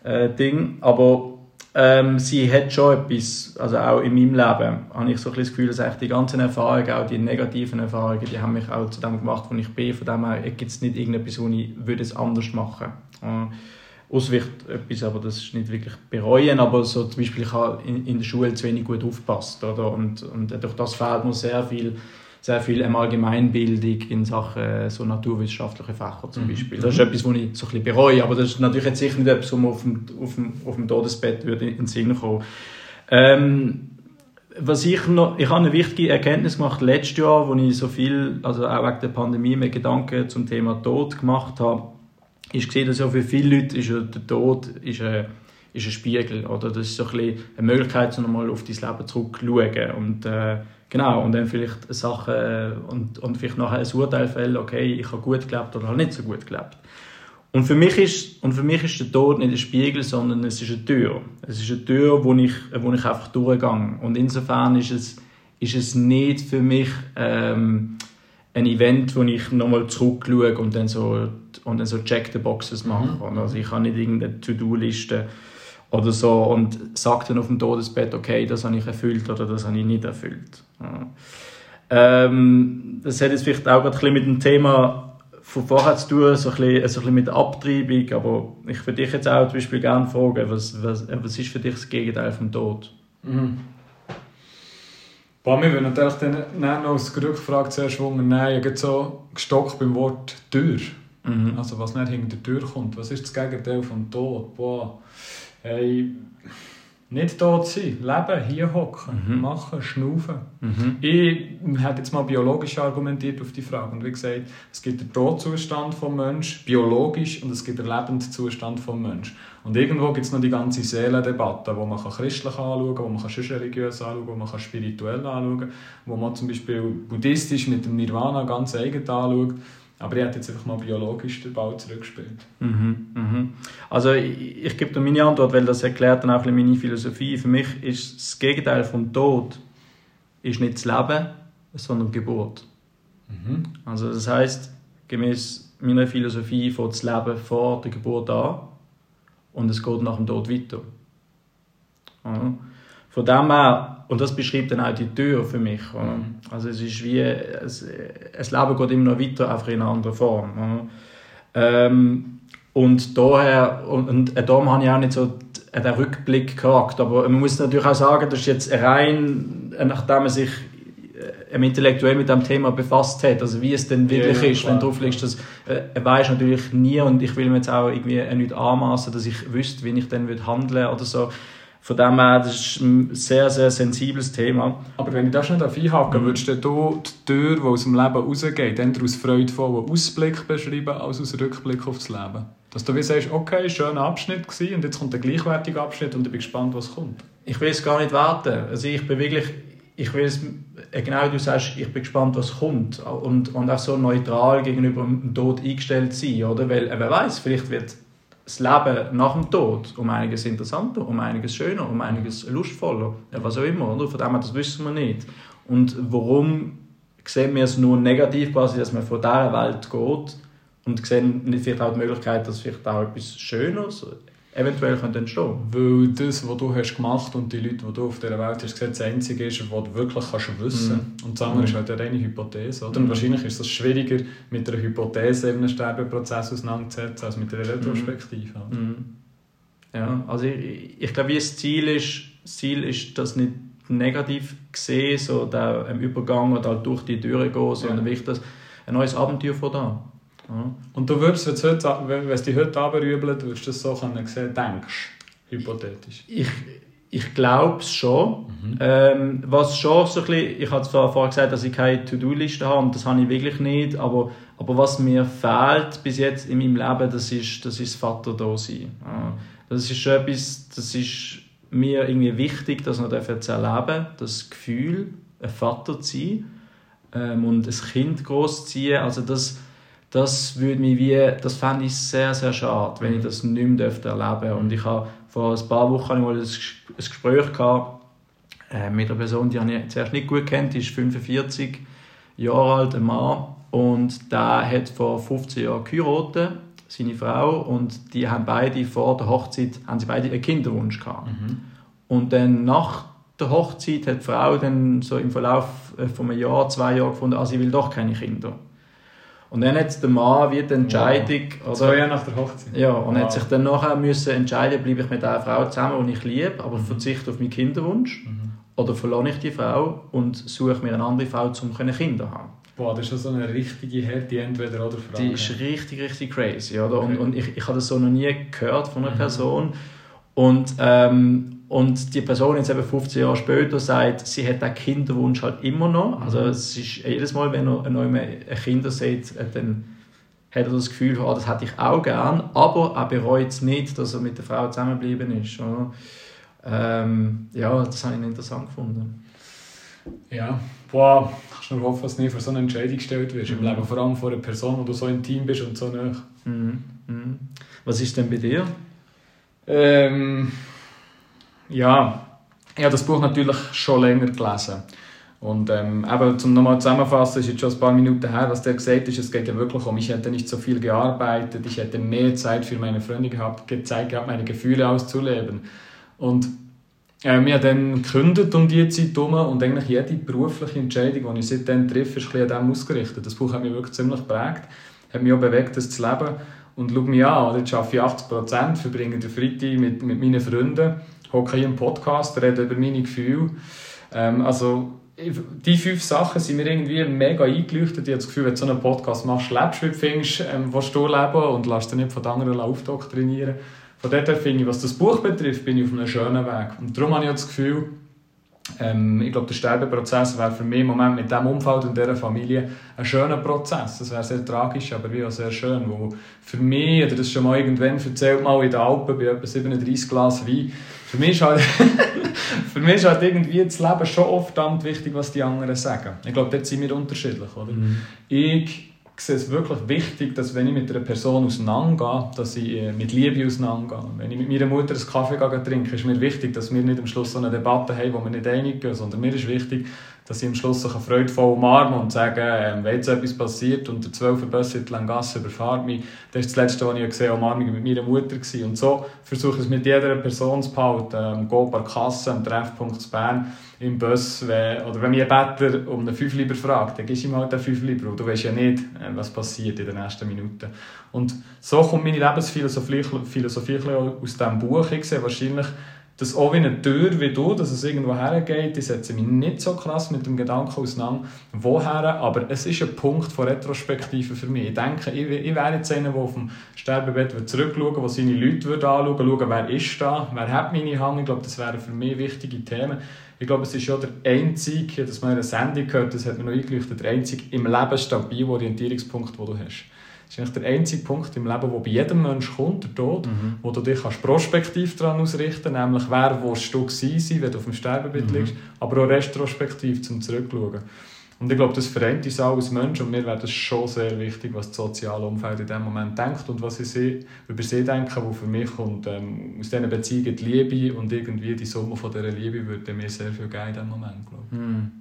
äh, Ding. Aber ähm, sie hat schon etwas, also auch in meinem Leben, habe ich so ein das Gefühl, dass die ganzen Erfahrungen, auch die negativen Erfahrungen, die haben mich auch zu dem gemacht, wo ich bin. Von dem her gibt es nicht irgendetwas, wo ich würde es anders machen würde. Auswicht etwas, aber das ist nicht wirklich bereuen, aber so zum Beispiel ich habe in, in der Schule zu wenig gut aufgepasst, oder? Und, und durch das fehlt mir sehr viel sehr viel Allgemeinbildung in Sachen äh, so naturwissenschaftliche Fächer zum mhm. Beispiel. Das ist etwas, was ich so ein bisschen bereue, aber das ist natürlich jetzt sicher nicht etwas, was mir auf dem, auf dem, auf dem Todesbett würde in den Sinn kommen. Ähm, was ich noch, ich habe eine wichtige Erkenntnis gemacht letztes Jahr, wo ich so viel, also auch wegen der Pandemie, mir Gedanken zum Thema Tod gemacht habe, ist gesehen, dass ja für viele Leute ist ja der Tod ist ein, ist ein Spiegel, oder? Das ist so ein eine Möglichkeit, so nochmal auf dein Leben zurückzuschauen und äh, Genau, und dann vielleicht Sachen äh, und, und vielleicht nachher ein Urteil fällen, okay, ich habe gut gelebt oder habe nicht so gut gelebt. Und für mich ist, und für mich ist der Tod nicht ein Spiegel, sondern es ist eine Tür. Es ist eine Tür, wo ich, wo ich einfach durchgehe. Und insofern ist es, ist es nicht für mich ähm, ein Event, wo ich nochmal zurückschaue und dann so, und dann so Check the Boxes mache. Mhm. Also ich habe nicht irgendeine To-Do-Liste oder so und sage dann auf dem Todesbett, okay, das habe ich erfüllt oder das habe ich nicht erfüllt. Ja. Ähm, das hat jetzt vielleicht auch ein bisschen mit dem Thema von vorher zu tun, so ein bisschen, so ein bisschen mit Abtreibung, aber ich würde dich jetzt auch zum Beispiel gerne fragen, was, was, was ist für dich das Gegenteil vom Tod? Mhm. Bei mir würde natürlich dann noch als Rückfrage zuerst wundern, ich so gestockt beim Wort Tür. Mhm. Also was nicht hinter der Tür kommt. Was ist das Gegenteil vom Tod? Boah. Hey, nicht tot sein, leben, hier hocken, mhm. machen, schnaufen. Mhm. Ich habe jetzt mal biologisch argumentiert auf die Frage und wie gesagt, es gibt den Todzustand vom Mensch, biologisch, und es gibt den Lebenszustand vom Mensch. Und irgendwo gibt es noch die ganze Seelendebatte, wo man christlich anschauen kann, wo man schon religiös anschauen kann, wo man spirituell anschauen kann, wo man zum Beispiel buddhistisch mit dem Nirvana ganz eigen anschaut. Aber ich hätte jetzt einfach mal biologisch den Ball zurückgespielt. Mhm, mhm. Also ich, ich gebe dir meine Antwort, weil das erklärt dann auch ein meine Philosophie. Für mich ist das Gegenteil vom Tod ist nicht das Leben, sondern Geburt. Mhm. Also das heißt, gemäß meiner Philosophie fängt das Leben vor der Geburt an und es geht nach dem Tod weiter. Ja. Von dem her, und das beschreibt dann auch die Tür für mich. Mhm. Also es ist wie, es, es Leben geht immer noch weiter, einfach in einer anderen Form. Ähm, und daher, und, und darum habe ich auch nicht so den Rückblick gehabt. Aber man muss natürlich auch sagen, das ist jetzt rein, nachdem man sich äh, intellektuell mit dem Thema befasst hat, also wie es denn wirklich Ja, ist, klar, wenn du drauf liegst, das äh, weiß natürlich nie und ich will mir jetzt auch irgendwie nicht anmaßen, dass ich wüsste, wie ich dann würde handeln oder so. Von dem her, das ist ein sehr, sehr sensibles Thema. Aber wenn ich das nicht einhaken Mhm. würdest du die Tür, die aus dem Leben rausgeht, dann daraus freudvollen Ausblick beschreiben, als aus Rückblick auf das Leben? Dass du wie sagst, okay, schöner Abschnitt gewesen, und jetzt kommt der gleichwertige Abschnitt und ich bin gespannt, was kommt. Ich will es gar nicht warten. Also ich bin wirklich, ich will es, äh, genau wie du sagst, ich bin gespannt, was kommt. Und, und auch so neutral gegenüber dem Tod eingestellt sein, oder? Weil, äh, wer weiß, vielleicht wird das Leben nach dem Tod um einiges interessanter, um einiges schöner, um einiges lustvoller, was auch immer, oder? Von dem her, das wissen wir nicht. Und warum sehen wir es nur negativ, quasi, dass man von dieser Welt geht und sehen vielleicht auch die Möglichkeit, dass vielleicht auch etwas Schöneres eventuell könnte entstehen Weil das, was du hast gemacht und die Leute, die du auf dieser Welt hast gesehen, das Einzige ist, was du wirklich kannst wissen Und das andere ist halt eine reine Hypothese. Oder? Und Mhm. wahrscheinlich ist es schwieriger, mit einer Hypothese in einem Sterbeprozess auseinanderzusetzen, als mit einer Retrospektive. oder? Mhm. Ja, also ich, ich glaube, wie das Ziel ist, das Ziel ist, das nicht negativ gesehen, so der im Übergang oder halt durch die Türe gehen, sondern Ja. das, ein neues Abenteuer vor da. Und du würdest, wenn es heute, wenn es dich heute anberübelt, würdest du das so können sehen, denkst hypothetisch. Ich, ich glaube es schon. Ähm, was schon so ein bisschen, ich habe zwar vorher gesagt, dass ich keine To-Do-Liste habe und das habe ich wirklich nicht, aber, aber was mir fehlt bis jetzt in meinem Leben, das ist das, ist das Vater-Dasein. Ja. Das ist schon etwas, das ist mir irgendwie wichtig, dass man jetzt erleben das Gefühl, ein Vater zu sein ähm, und ein Kind großziehen. Also das, das würde mich wie, das fände ich sehr, sehr schade, wenn ich das nicht mehr dürfte erleben. Und ich habe vor ein paar Wochen mal ein, Ges- ein Gespräch gehabt, äh, mit einer Person, die ich zuerst nicht gut kennt, die ist 45 Jahre alt, ein Mann, und der hat vor 15 Jahren geheiratet, seine Frau, und die haben beide vor der Hochzeit haben sie beide einen Kinderwunsch gehabt. Und dann nach der Hochzeit hat die Frau dann so im Verlauf äh, von einem Jahr, zwei Jahren gefunden, ah, sie will doch keine Kinder. Und dann hat der Mann wie die Entscheidung, Zwei oder, Jahre nach der Hochzeit. ja, und Wow. hat sich dann nachher müssen entscheiden, bleibe ich mit der Frau zusammen, die ich liebe, aber verzichte auf meinen Kinderwunsch, oder verlasse ich die Frau und suche mir eine andere Frau, um Kinder zu haben. Boah, das ist schon so eine richtige harte Entweder-oder-Frage. Die ist richtig, richtig crazy. Oder? Und, Okay. und ich, ich habe das so noch nie gehört von einer Person. Und, ähm, und die Person jetzt eben 15 Jahre später sagt, sie hat den Kinderwunsch halt immer noch. Also es ist jedes Mal, wenn er neu ein Kinder sieht, äh, dann hat er das Gefühl, oh, das hätte ich auch gern. Aber er bereut es nicht, dass er mit der Frau zusammengeblieben ist. Ähm, ja, das habe ich interessant gefunden. Ja, boah, kannst nur hoffen, dass du nie vor so eine Entscheidung gestellt wirst im Mhm. Leben. Vor allem vor einer Person, wo du so intim bist und so nah. Mhm. Mhm. Was ist denn bei dir? Ähm, ja, ich habe das Buch natürlich schon länger gelesen. Und ähm, eben, zum nochmal zusammenfassen, ist jetzt schon ein paar Minuten her, was der gesagt ist, es geht ja wirklich um, ich hätte nicht so viel gearbeitet, ich hätte mehr Zeit für meine Freunde gehabt, Zeit gehabt, meine Gefühle auszuleben. Und äh, wir dann gekündigt um diese Zeit herum und eigentlich jede berufliche Entscheidung, die ich seitdem treffe, ist ein bisschen an dem ausgerichtet. Das Buch hat mich wirklich ziemlich geprägt, hat mich auch bewegt, das zu leben. Und schau mich an, jetzt arbeite ich 80 Prozent, verbringe den Freitag mit, mit meinen Freunden, hocke hier im Podcast, rede über meine Gefühle. Ähm, also, die fünf Sachen sind mir irgendwie mega eingeleuchtet. Ich habe das Gefühl, wenn du so einen Podcast machst, lebst du, findest, ähm, willst du leben und lässt dich nicht von anderen aufdoktrinieren. Von dort her finde ich, was das Buch betrifft, bin ich auf einem schönen Weg. Und darum habe ich das Gefühl, ähm, ich glaube, der Sterbeprozess wäre für mich im Moment mit diesem Umfeld und dieser Familie ein schöner Prozess. Das wäre sehr tragisch, aber wie auch sehr schön. Wo für mich, oder das schon mal irgendwann erzählt, mal in den Alpen bei etwa 37 Glas Wein, für mich ist halt, für mich ist halt irgendwie das Leben schon oft wichtig, was die anderen sagen. Ich glaube, dort sind wir unterschiedlich. Oder? Ich sehe es wirklich wichtig, dass wenn ich mit einer Person auseinandergehe, dass ich äh, mit Liebe auseinandergehe. Wenn ich mit meiner Mutter einen Kaffee trinke, ist mir wichtig, dass wir nicht am Schluss so eine Debatte haben, wo wir nicht einig gehen, sondern mir ist wichtig, dass ich am Schluss so freudvoll umarmen und sagen, ähm, wenn jetzt etwas passiert und der 12 verbessert Langasse überfahrt mich, das ist das Letzte, was ich gesehen habe, Umarmung mit meiner Mutter gewesen. Und so versuche ich es mit jeder Person zu behalten. Ähm, gehe bei Kasse, am Treffpunkt zu Bern, im Bus, wenn, oder wenn mich ein Better um einen Fünfliber fragt, dann gibst du ihm halt einen Fünfliber, und du weißt ja nicht, äh, was passiert in den nächsten Minuten. Und so kommt meine Lebensphilosophie Philosophie aus diesem Buch. Ich sehe wahrscheinlich das auch wie eine Tür wie du, dass es irgendwo hergeht. Ich setze mich nicht so krass mit dem Gedanken auseinander, woher, aber es ist ein Punkt von Retrospektive für mich. Ich denke, ich, ich wäre jetzt einer, der auf dem Sterbebett zurückschauen würde, der seine Leute anschauen würde, schauen, wer ist da, wer hat meine Hand. Ich glaube, das wären für mich wichtige Themen. Ich glaube, es ist ja der einzige, dass man in einer Sendung gehört, das hat man noch eingeleuchtet, der einzige im Leben stabile Orientierungspunkt, den du hast. Das ist eigentlich der einzige Punkt im Leben, wo bei jedem Menschen kommt, der Tod, mhm. wo du dich kannst prospektiv daran ausrichten kannst, nämlich wer willst du gewesen sein, wenn du auf dem Sterbebett mhm. liegst, aber auch retrospektiv zum Zurückschauen. Und ich glaube, das vereint uns alle als Menschen und mir wäre das schon sehr wichtig, was das soziale Umfeld in diesem Moment denkt und was ich über sie denke, wo für mich kommt, ähm, aus diesen Beziehungen die Liebe und irgendwie die Summe von dieser Liebe würde mir sehr viel geben in diesem Moment, glaube ich. Mhm.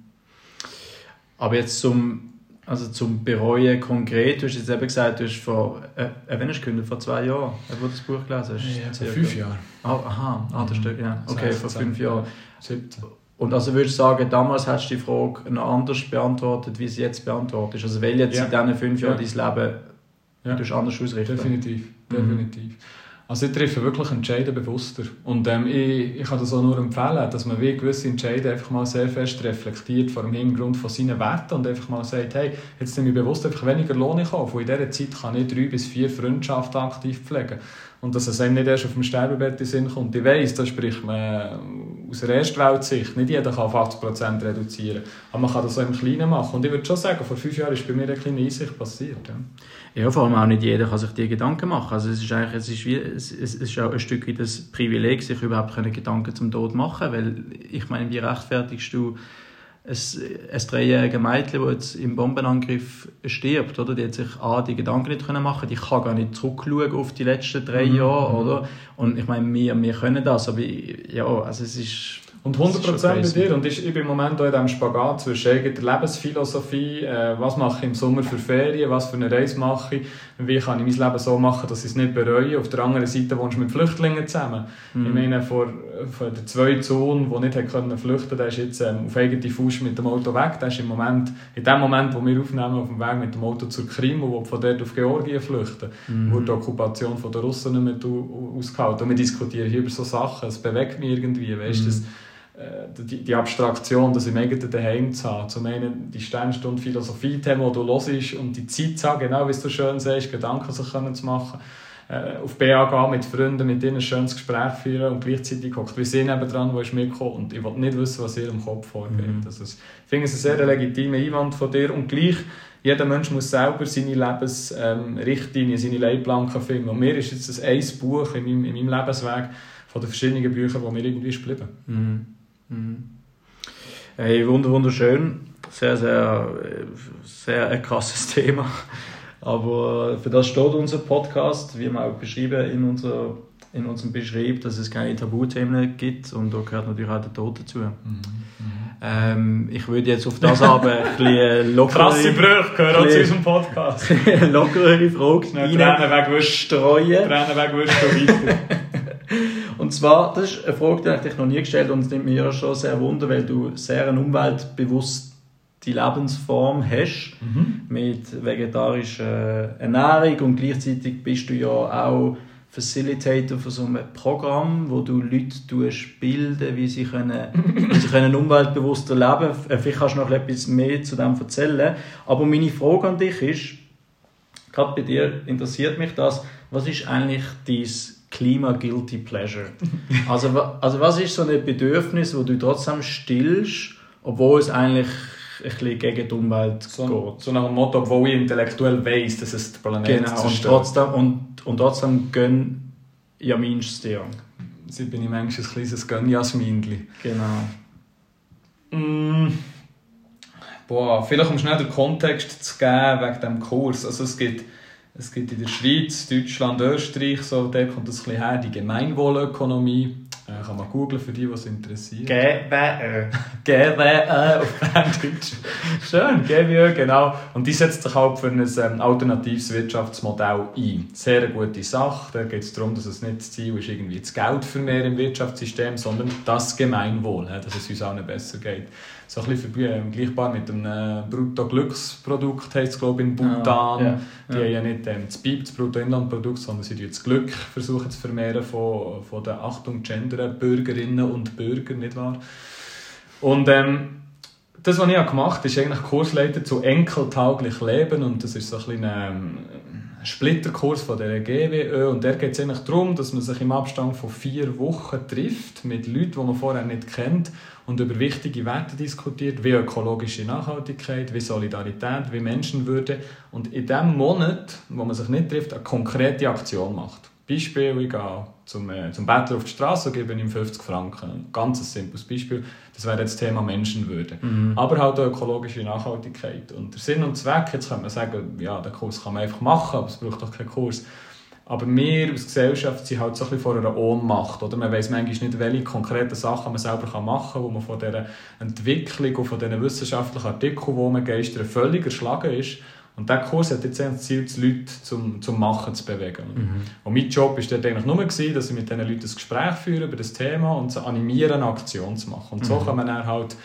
Aber jetzt zum also zum Bereuen konkret, du hast jetzt eben gesagt, du hast vor, äh, äh wenn hast du vor zwei Jahren, wo du das Buch gelesen hast? Ja, vor fünf Jahren. Ah, aha, ah, das stimmt, ja. Okay, vor fünf Jahren. 17. Und also würdest du sagen, damals hast du die Frage noch anders beantwortet, wie sie jetzt beantwortet ist? Also weil jetzt ja. in diesen fünf Jahren ja. dein Leben ja. du anders ausrichten? Definitiv, mhm. definitiv. Mhm. Also ich treffe wirklich Entscheidungen bewusster. Und ähm, ich, ich kann das auch nur empfehlen, dass man wie gewisse Entscheidungen einfach mal sehr fest reflektiert vor dem Hintergrund von seinen Werten und einfach mal sagt, hey, jetzt nehme ich bewusst einfach weniger Lohn Kauf, in dieser Zeit kann ich drei bis vier Freundschaften aktiv pflegen. Und dass es einem nicht erst auf dem Sterbebett in Sinn kommt. Ich weiss, da spricht man aus der Erstweltsicht. Nicht jeder kann auf 80% reduzieren. Aber man kann das auch im Kleinen machen. Und ich würde schon sagen, vor fünf Jahren ist bei mir eine kleine Einsicht passiert. Ja. Ja, vor allem auch nicht jeder kann sich die Gedanken machen. Also es ist eigentlich, es ist wie, es, ist auch ein Stück wie das Privileg, sich überhaupt Gedanken zum Tod machen, weil ich meine, wie rechtfertigst du ein, dreijähriges Mädchen, das jetzt im Bombenangriff stirbt, oder? Die hat sich A, die Gedanken nicht können machen die kann gar nicht zurückschauen auf die letzten drei mhm. Jahre, oder? Und ich meine, wir, wir können das, aber ja, also es ist und 100% bei dir. Und ich, ich bin im Moment auch in diesem Spagat zwischen der Lebensphilosophie, äh, was mache ich im Sommer für Ferien, was für eine Reise mache ich, wie kann ich mein Leben so machen, dass ich es nicht bereue. Auf der anderen Seite wohnst du mit Flüchtlingen zusammen. Mhm. Ich meine, vor, vor der zweiten Sohn, der nicht hat können flüchten der ist jetzt ähm, auf eigene Fuß mit dem Auto weg. Der ist im Moment, in dem Moment, wo wir aufnehmen, auf dem Weg mit dem Auto zur Krim und von dort auf Georgien flüchten, mhm. wurde die Okkupation von der Russen nicht mehr ausgehalten. Und wir diskutieren hier über so Sachen. Es bewegt mich irgendwie, weißt du, mhm. Äh, die, die Abstraktion, das im eigenen Daheim zu haben. Zum einen die Sternstunde Philosophie-Themen, die du hörst und die Zeit zu haben, genau wie du schön sagst, Gedanken sich können zu machen. Äh, auf BA gehen, mit Freunden, mit ihnen ein schönes Gespräch führen und gleichzeitig hockt wie sie dran, wo ist mitgekommen und ich will nicht wissen, was ihr im Kopf vorgeht. Mhm. Also, ich finde es einen sehr legitimen Einwand von dir und gleich jeder Mensch muss selber seine Lebensrichtlinien, ähm, seine Leitplanken finden. Und mir ist jetzt das ein Buch in meinem, in meinem Lebensweg von den verschiedenen Büchern, die mir irgendwie ist geblieben. Mhm. Mhm. Hey, wunderschön. Sehr, sehr, sehr ein krasses Thema. Aber für das steht unser Podcast, wie wir auch beschrieben in, unser, in unserem Beschrieb, dass es keine Tabuthemen gibt und da gehört natürlich auch der Tod dazu. Mhm. Ähm, ich würde jetzt auf das aber ein bisschen lockere... Krasse Brüche gehören zu unserem Podcast. lockerere Frage rein streuen. Tränen weg, weiter. Und zwar, das ist eine Frage, die ich dich noch nie gestellt und es nimmt mir schon sehr wunder, weil du sehr eine umweltbewusste Lebensform hast, mhm. mit vegetarischer Ernährung und gleichzeitig bist du ja auch Facilitator von so einem Programm, wo du Leute bilden, wie sie, können, wie sie können umweltbewusster leben können. Äh, vielleicht kannst du noch etwas mehr zu dem erzählen. Aber meine Frage an dich ist, gerade bei dir interessiert mich das, was ist eigentlich dein Klima-Guilty Pleasure. Also, also was ist so ein Bedürfnis, wo du trotzdem stillst, obwohl es eigentlich ein bisschen gegen die Umwelt so, geht? So nach dem Motto, obwohl ich intellektuell weiss, dass es den Planeten genau, und trotzdem, und, und trotzdem gönn Jaminst dir. Sie bin ich manchmal ein kleines Gönn-Jasminli. Genau. Mm. Boah, vielleicht um schnell den Kontext zu geben wegen diesem Kurs. Also es gibt es gibt in der Schweiz, Deutschland, Österreich, so, da kommt das ein bisschen her, die Gemeinwohlökonomie. Äh, kann man googeln für die, was interessiert. GWÖ. GWÖ auf Deutsch. Schön, GWÖ, genau. Und die setzt sich halt für ein ähm, alternatives Wirtschaftsmodell ein. Sehr eine gute Sache. Da geht es darum, dass es nicht das Ziel ist, irgendwie das Geld für mehr im Wirtschaftssystem, sondern das Gemeinwohl, dass es uns allen besser geht so ein bisschen vergleichbar mit einem äh, Brutto-Glücksprodukt, heisst es glaube ich in Bhutan. Ah, yeah, die yeah. haben ja nicht ähm, das BIP, das Bruttoinlandprodukt, sondern sie versuchen das Glück versuchen zu vermehren von, von der Achtung Gender Bürgerinnen und Bürgern, nicht wahr? Und ähm, das, was ich gemacht habe, ist eigentlich Kursleiter zu enkeltauglich Leben und das ist so ein kleiner ähm, Splitterkurs von der GWÖ und der geht es eigentlich darum, dass man sich im Abstand von vier Wochen trifft mit Leuten, die man vorher nicht kennt und über wichtige Werte diskutiert, wie ökologische Nachhaltigkeit, wie Solidarität, wie Menschenwürde und in dem Monat, wo man sich nicht trifft, eine konkrete Aktion macht. Beispiel, ich gehe zum, äh, zum Bettler auf die Straße und gebe ihm 50 Franken. Ein ganz simples Beispiel. Das wäre jetzt das Thema Menschenwürde. Mhm. Aber halt auch ökologische Nachhaltigkeit. Und der Sinn und Zweck, jetzt könnte man sagen, ja, den Kurs kann man einfach machen, aber es braucht doch keinen Kurs. Aber wir als Gesellschaft sind halt so ein bisschen vor einer Ohnmacht. Oder? Man weiß manchmal nicht, welche konkreten Sachen man selber machen kann, wo man von dieser Entwicklung und von diesen wissenschaftlichen Artikeln, die man geistern, völlig erschlagen ist. Und dieser Kurs hat jetzt das Ziel, die Leute zum, zum Machen zu bewegen. Mhm. Und mein Job war dort eigentlich nur, gewesen, dass ich mit diesen Leuten ein Gespräch führe über das Thema und sie animieren, eine Aktion zu machen. Und so mhm. kann man dann halt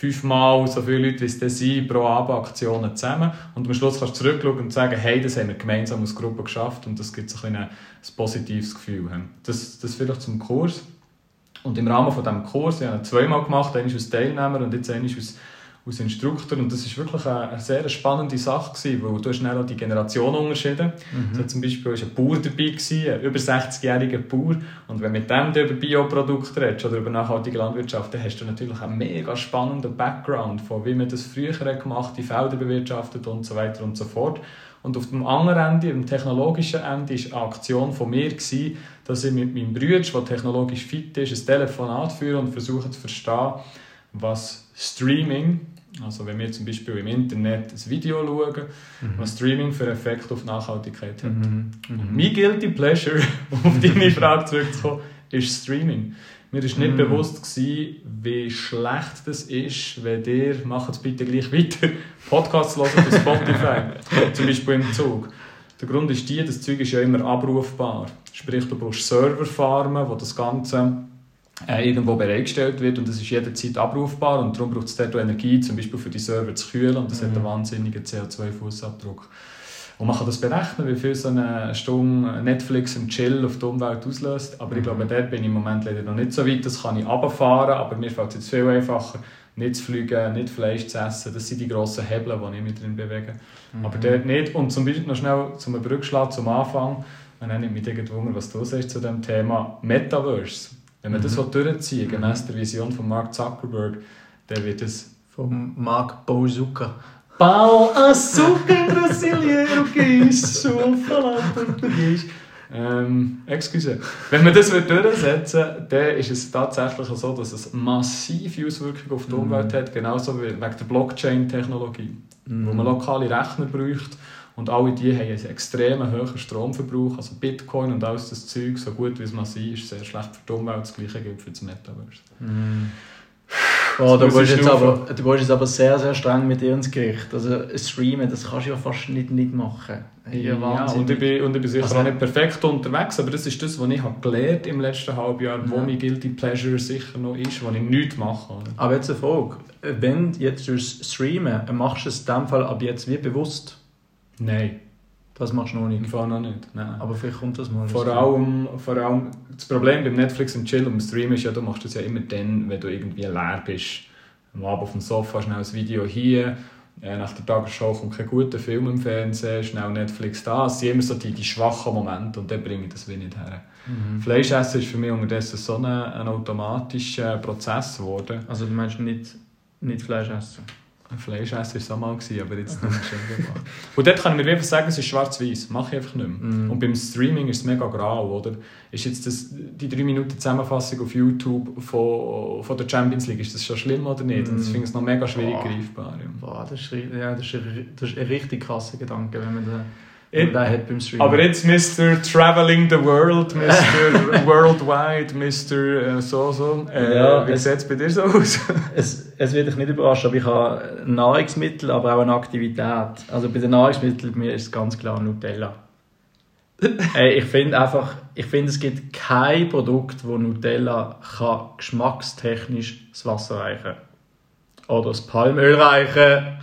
fünfmal so viele Leute, wie es dann sind, pro Abend Aktionen zusammen. Und am Schluss kannst du zurückschauen und sagen, hey, das haben wir gemeinsam als Gruppe geschafft und das gibt so ein, ein positives Gefühl. Das, das vielleicht zum Kurs. Und im Rahmen von diesem Kurs, ich habe zweimal gemacht, einmal als Teilnehmer und jetzt einmal als als Instruktor und das ist wirklich eine, eine sehr spannende Sache gewesen, weil du hast dann auch die Generation unterschieden. Mhm. So zum Beispiel war ein Bauer dabei, gewesen, ein über 60-jähriger Bauer und wenn du mit dem über Bioprodukte redest oder über nachhaltige Landwirtschaft, dann hast du natürlich einen mega spannenden Background von wie man das früher gemacht die Felder bewirtschaftet und so weiter und so fort. Und auf dem anderen Ende, dem technologischen Ende, war eine Aktion von mir, gewesen, dass ich mit meinem Bruder, der technologisch fit ist, ein Telefonat führe und versuche zu verstehen, was Streaming, also wenn wir zum Beispiel im Internet ein Video schauen, mhm. was Streaming für Effekt auf Nachhaltigkeit hat. Mhm. Mhm. Und mein Guilty Pleasure, um auf deine Frage zurückzukommen, ist Streaming. Mir war nicht mhm. bewusst, gewesen, wie schlecht das ist, wenn ihr, macht es bitte gleich weiter, Podcasts hören auf Spotify, zum Beispiel im Zug. Der Grund ist die, das Zeug ist ja immer abrufbar. Sprich, du brauchst Serverfarmen, wo das Ganze äh, irgendwo bereitgestellt wird und das ist jederzeit abrufbar und darum braucht es dort Energie, zum Beispiel für die Server zu kühlen und das mhm. hat einen wahnsinnigen CO2-Fußabdruck. Und man kann das berechnen, wie viel so eine Stunde Netflix im Chill auf die Umwelt auslöst. Aber mhm. ich glaube, dort bin ich im Moment leider noch nicht so weit. Das kann ich runterfahren, aber mir fällt es jetzt viel einfacher, nicht zu fliegen, nicht Fleisch zu essen. Das sind die grossen Hebel, die ich mit drin bewege. Mhm. Aber dort nicht. Und zum Beispiel noch schnell zum Brückschlag zum Anfang. Man nimmt mich irgendwie was du sagst zu dem Thema Metaverse. Wenn man mhm. das durchziehen will, gemäß der Vision von Mark Zuckerberg, dann wird es... Von Mark Bouzuka. Pau açúcar brasileiro, que isso, falar português. Ähm, excuse. Wenn man das durchsetzen dann ist es tatsächlich so, dass es massive Auswirkungen auf die mhm. Umwelt hat, genauso wie wegen der Blockchain-Technologie, mm. wo man lokale Rechner braucht und alle die haben einen extrem hohen Stromverbrauch, also Bitcoin und alles das Zeug, so gut wie es man sieht, ist sehr schlecht für die Umwelt, das gleiche gilt für das Metaverse. Mm. Oh, da gehst, jetzt aber, du gehst jetzt aber sehr, sehr streng mit dir ins Gericht. Also streamen, das kannst du ja fast nicht, nicht machen. Ja, ja und, ich bin, und ich bin sicher also, auch nicht perfekt unterwegs, aber das ist das, was ich habe gelernt im letzten halben Jahr, wo ja. mein Guilty Pleasure sicher noch ist, wo ich nichts mache. Aber jetzt eine Frage. Wenn jetzt du streamen, machst du es in dem Fall ab jetzt wie bewusst? Nein. Das machst du noch nicht? Im Fall noch nicht, nein. Aber vielleicht kommt das mal. Vor allem, vor allem, das Problem beim Netflix und Chill und beim Stream ist ja, du machst das ja immer dann, wenn du irgendwie leer bist. Am Abend auf dem Sofa, schnell ein Video hier, äh, nach der Tagesschau kommt kein guter Film im Fernsehen, schnell Netflix da. Es sind immer so die, die schwachen Momente und dann bringe ich das wie nicht her. Mhm. Fleischessen ist für mich unterdessen so ein, ein automatischer Prozess geworden. Also du meinst nicht, nicht Fleisch essen? Fleisch essen war es auch mal, aber jetzt nicht mehr gemacht. Und dort kann ich mir einfach sagen, es ist schwarz-weiß. Mache ich einfach nicht mehr. Mm. Und beim Streaming ist es mega grau, oder? Ist jetzt das, die 3 Minuten Zusammenfassung auf YouTube von, von der Champions League, ist das schon schlimm oder nicht? Mm. Und das finde ich noch mega schwierig Boah. greifbar. Ja. Boah, das, ist, ja, das, ist ein, das ist ein richtig krasser Gedanke, wenn man da It, hat beim Streaming. Aber jetzt Mr. Traveling the World, Mr. Worldwide, Mr. Äh, so so. Äh, ja, wie sieht es bei dir so aus? es, es wird dich nicht überraschen, aber ich habe Nahrungsmittel, aber auch eine Aktivität. Also bei den Nahrungsmitteln mir ist es ganz klar Nutella. äh, ich finde einfach, ich finde es gibt kein Produkt, wo Nutella kann geschmackstechnisch das Wasser reichen oder das Palmöl reichen.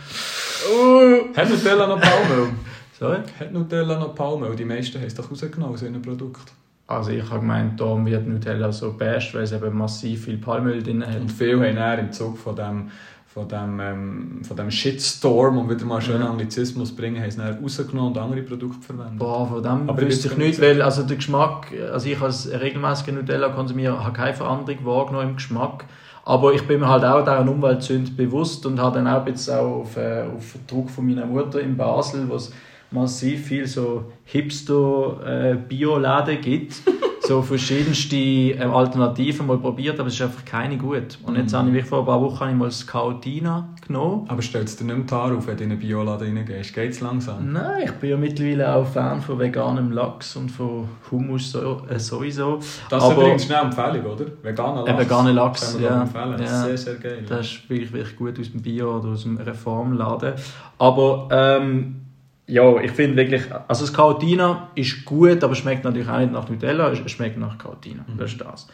Uh. Hat Nutella noch Palmöl? Sorry? Hat Nutella noch Palmöl? Die meisten haben es doch rausgenommen aus ihren Produkten. Also ich habe gemeint, da wird Nutella so best, weil es eben massiv viel Palmöl drin hat. Und viele haben dann im Zug von dem, von dem, ähm, von dem Shitstorm, um wieder mal schön Ja. Anglizismus bringen, haben dann rausgenommen und andere Produkte verwendet. Boah, von dem Aber wüsste ich nicht, weil also der Geschmack, also ich als regelmäßiger Nutella-Konsumierer habe keine Veränderung wahrgenommen im Geschmack. Aber ich bin mir halt auch dieser Umweltsünde bewusst und habe dann auch jetzt auch auf, äh, auf Druck von meiner Mutter in Basel, wo es massiv viel so Hipster-Bio-Läden gibt, so verschiedenste äh, Alternativen mal probiert, aber es ist einfach keine gut. Und jetzt habe ich vor ein paar Wochen ich mal das Cautina genommen. Aber stellt es dir nicht mehr Haare auf, wenn du in einen Bioladen reingehst? Geht es langsam? Nein, ich bin ja mittlerweile auch Fan von veganem Lachs und von Hummus so, äh, sowieso. Das ist Aber- übrigens schnell eine Empfehlung, oder? Veganer Äh, veganer Lachs, Können wir ja. empfehlen. Ja. Sehr, sehr geil. Das ist wirklich, wirklich gut aus dem Bio oder aus dem Reformladen. Aber ähm, ja, ich finde wirklich, also das Cautina ist gut, aber schmeckt natürlich auch nicht nach Nutella, es schmeckt nach Cautina. Mhm. Das ist das.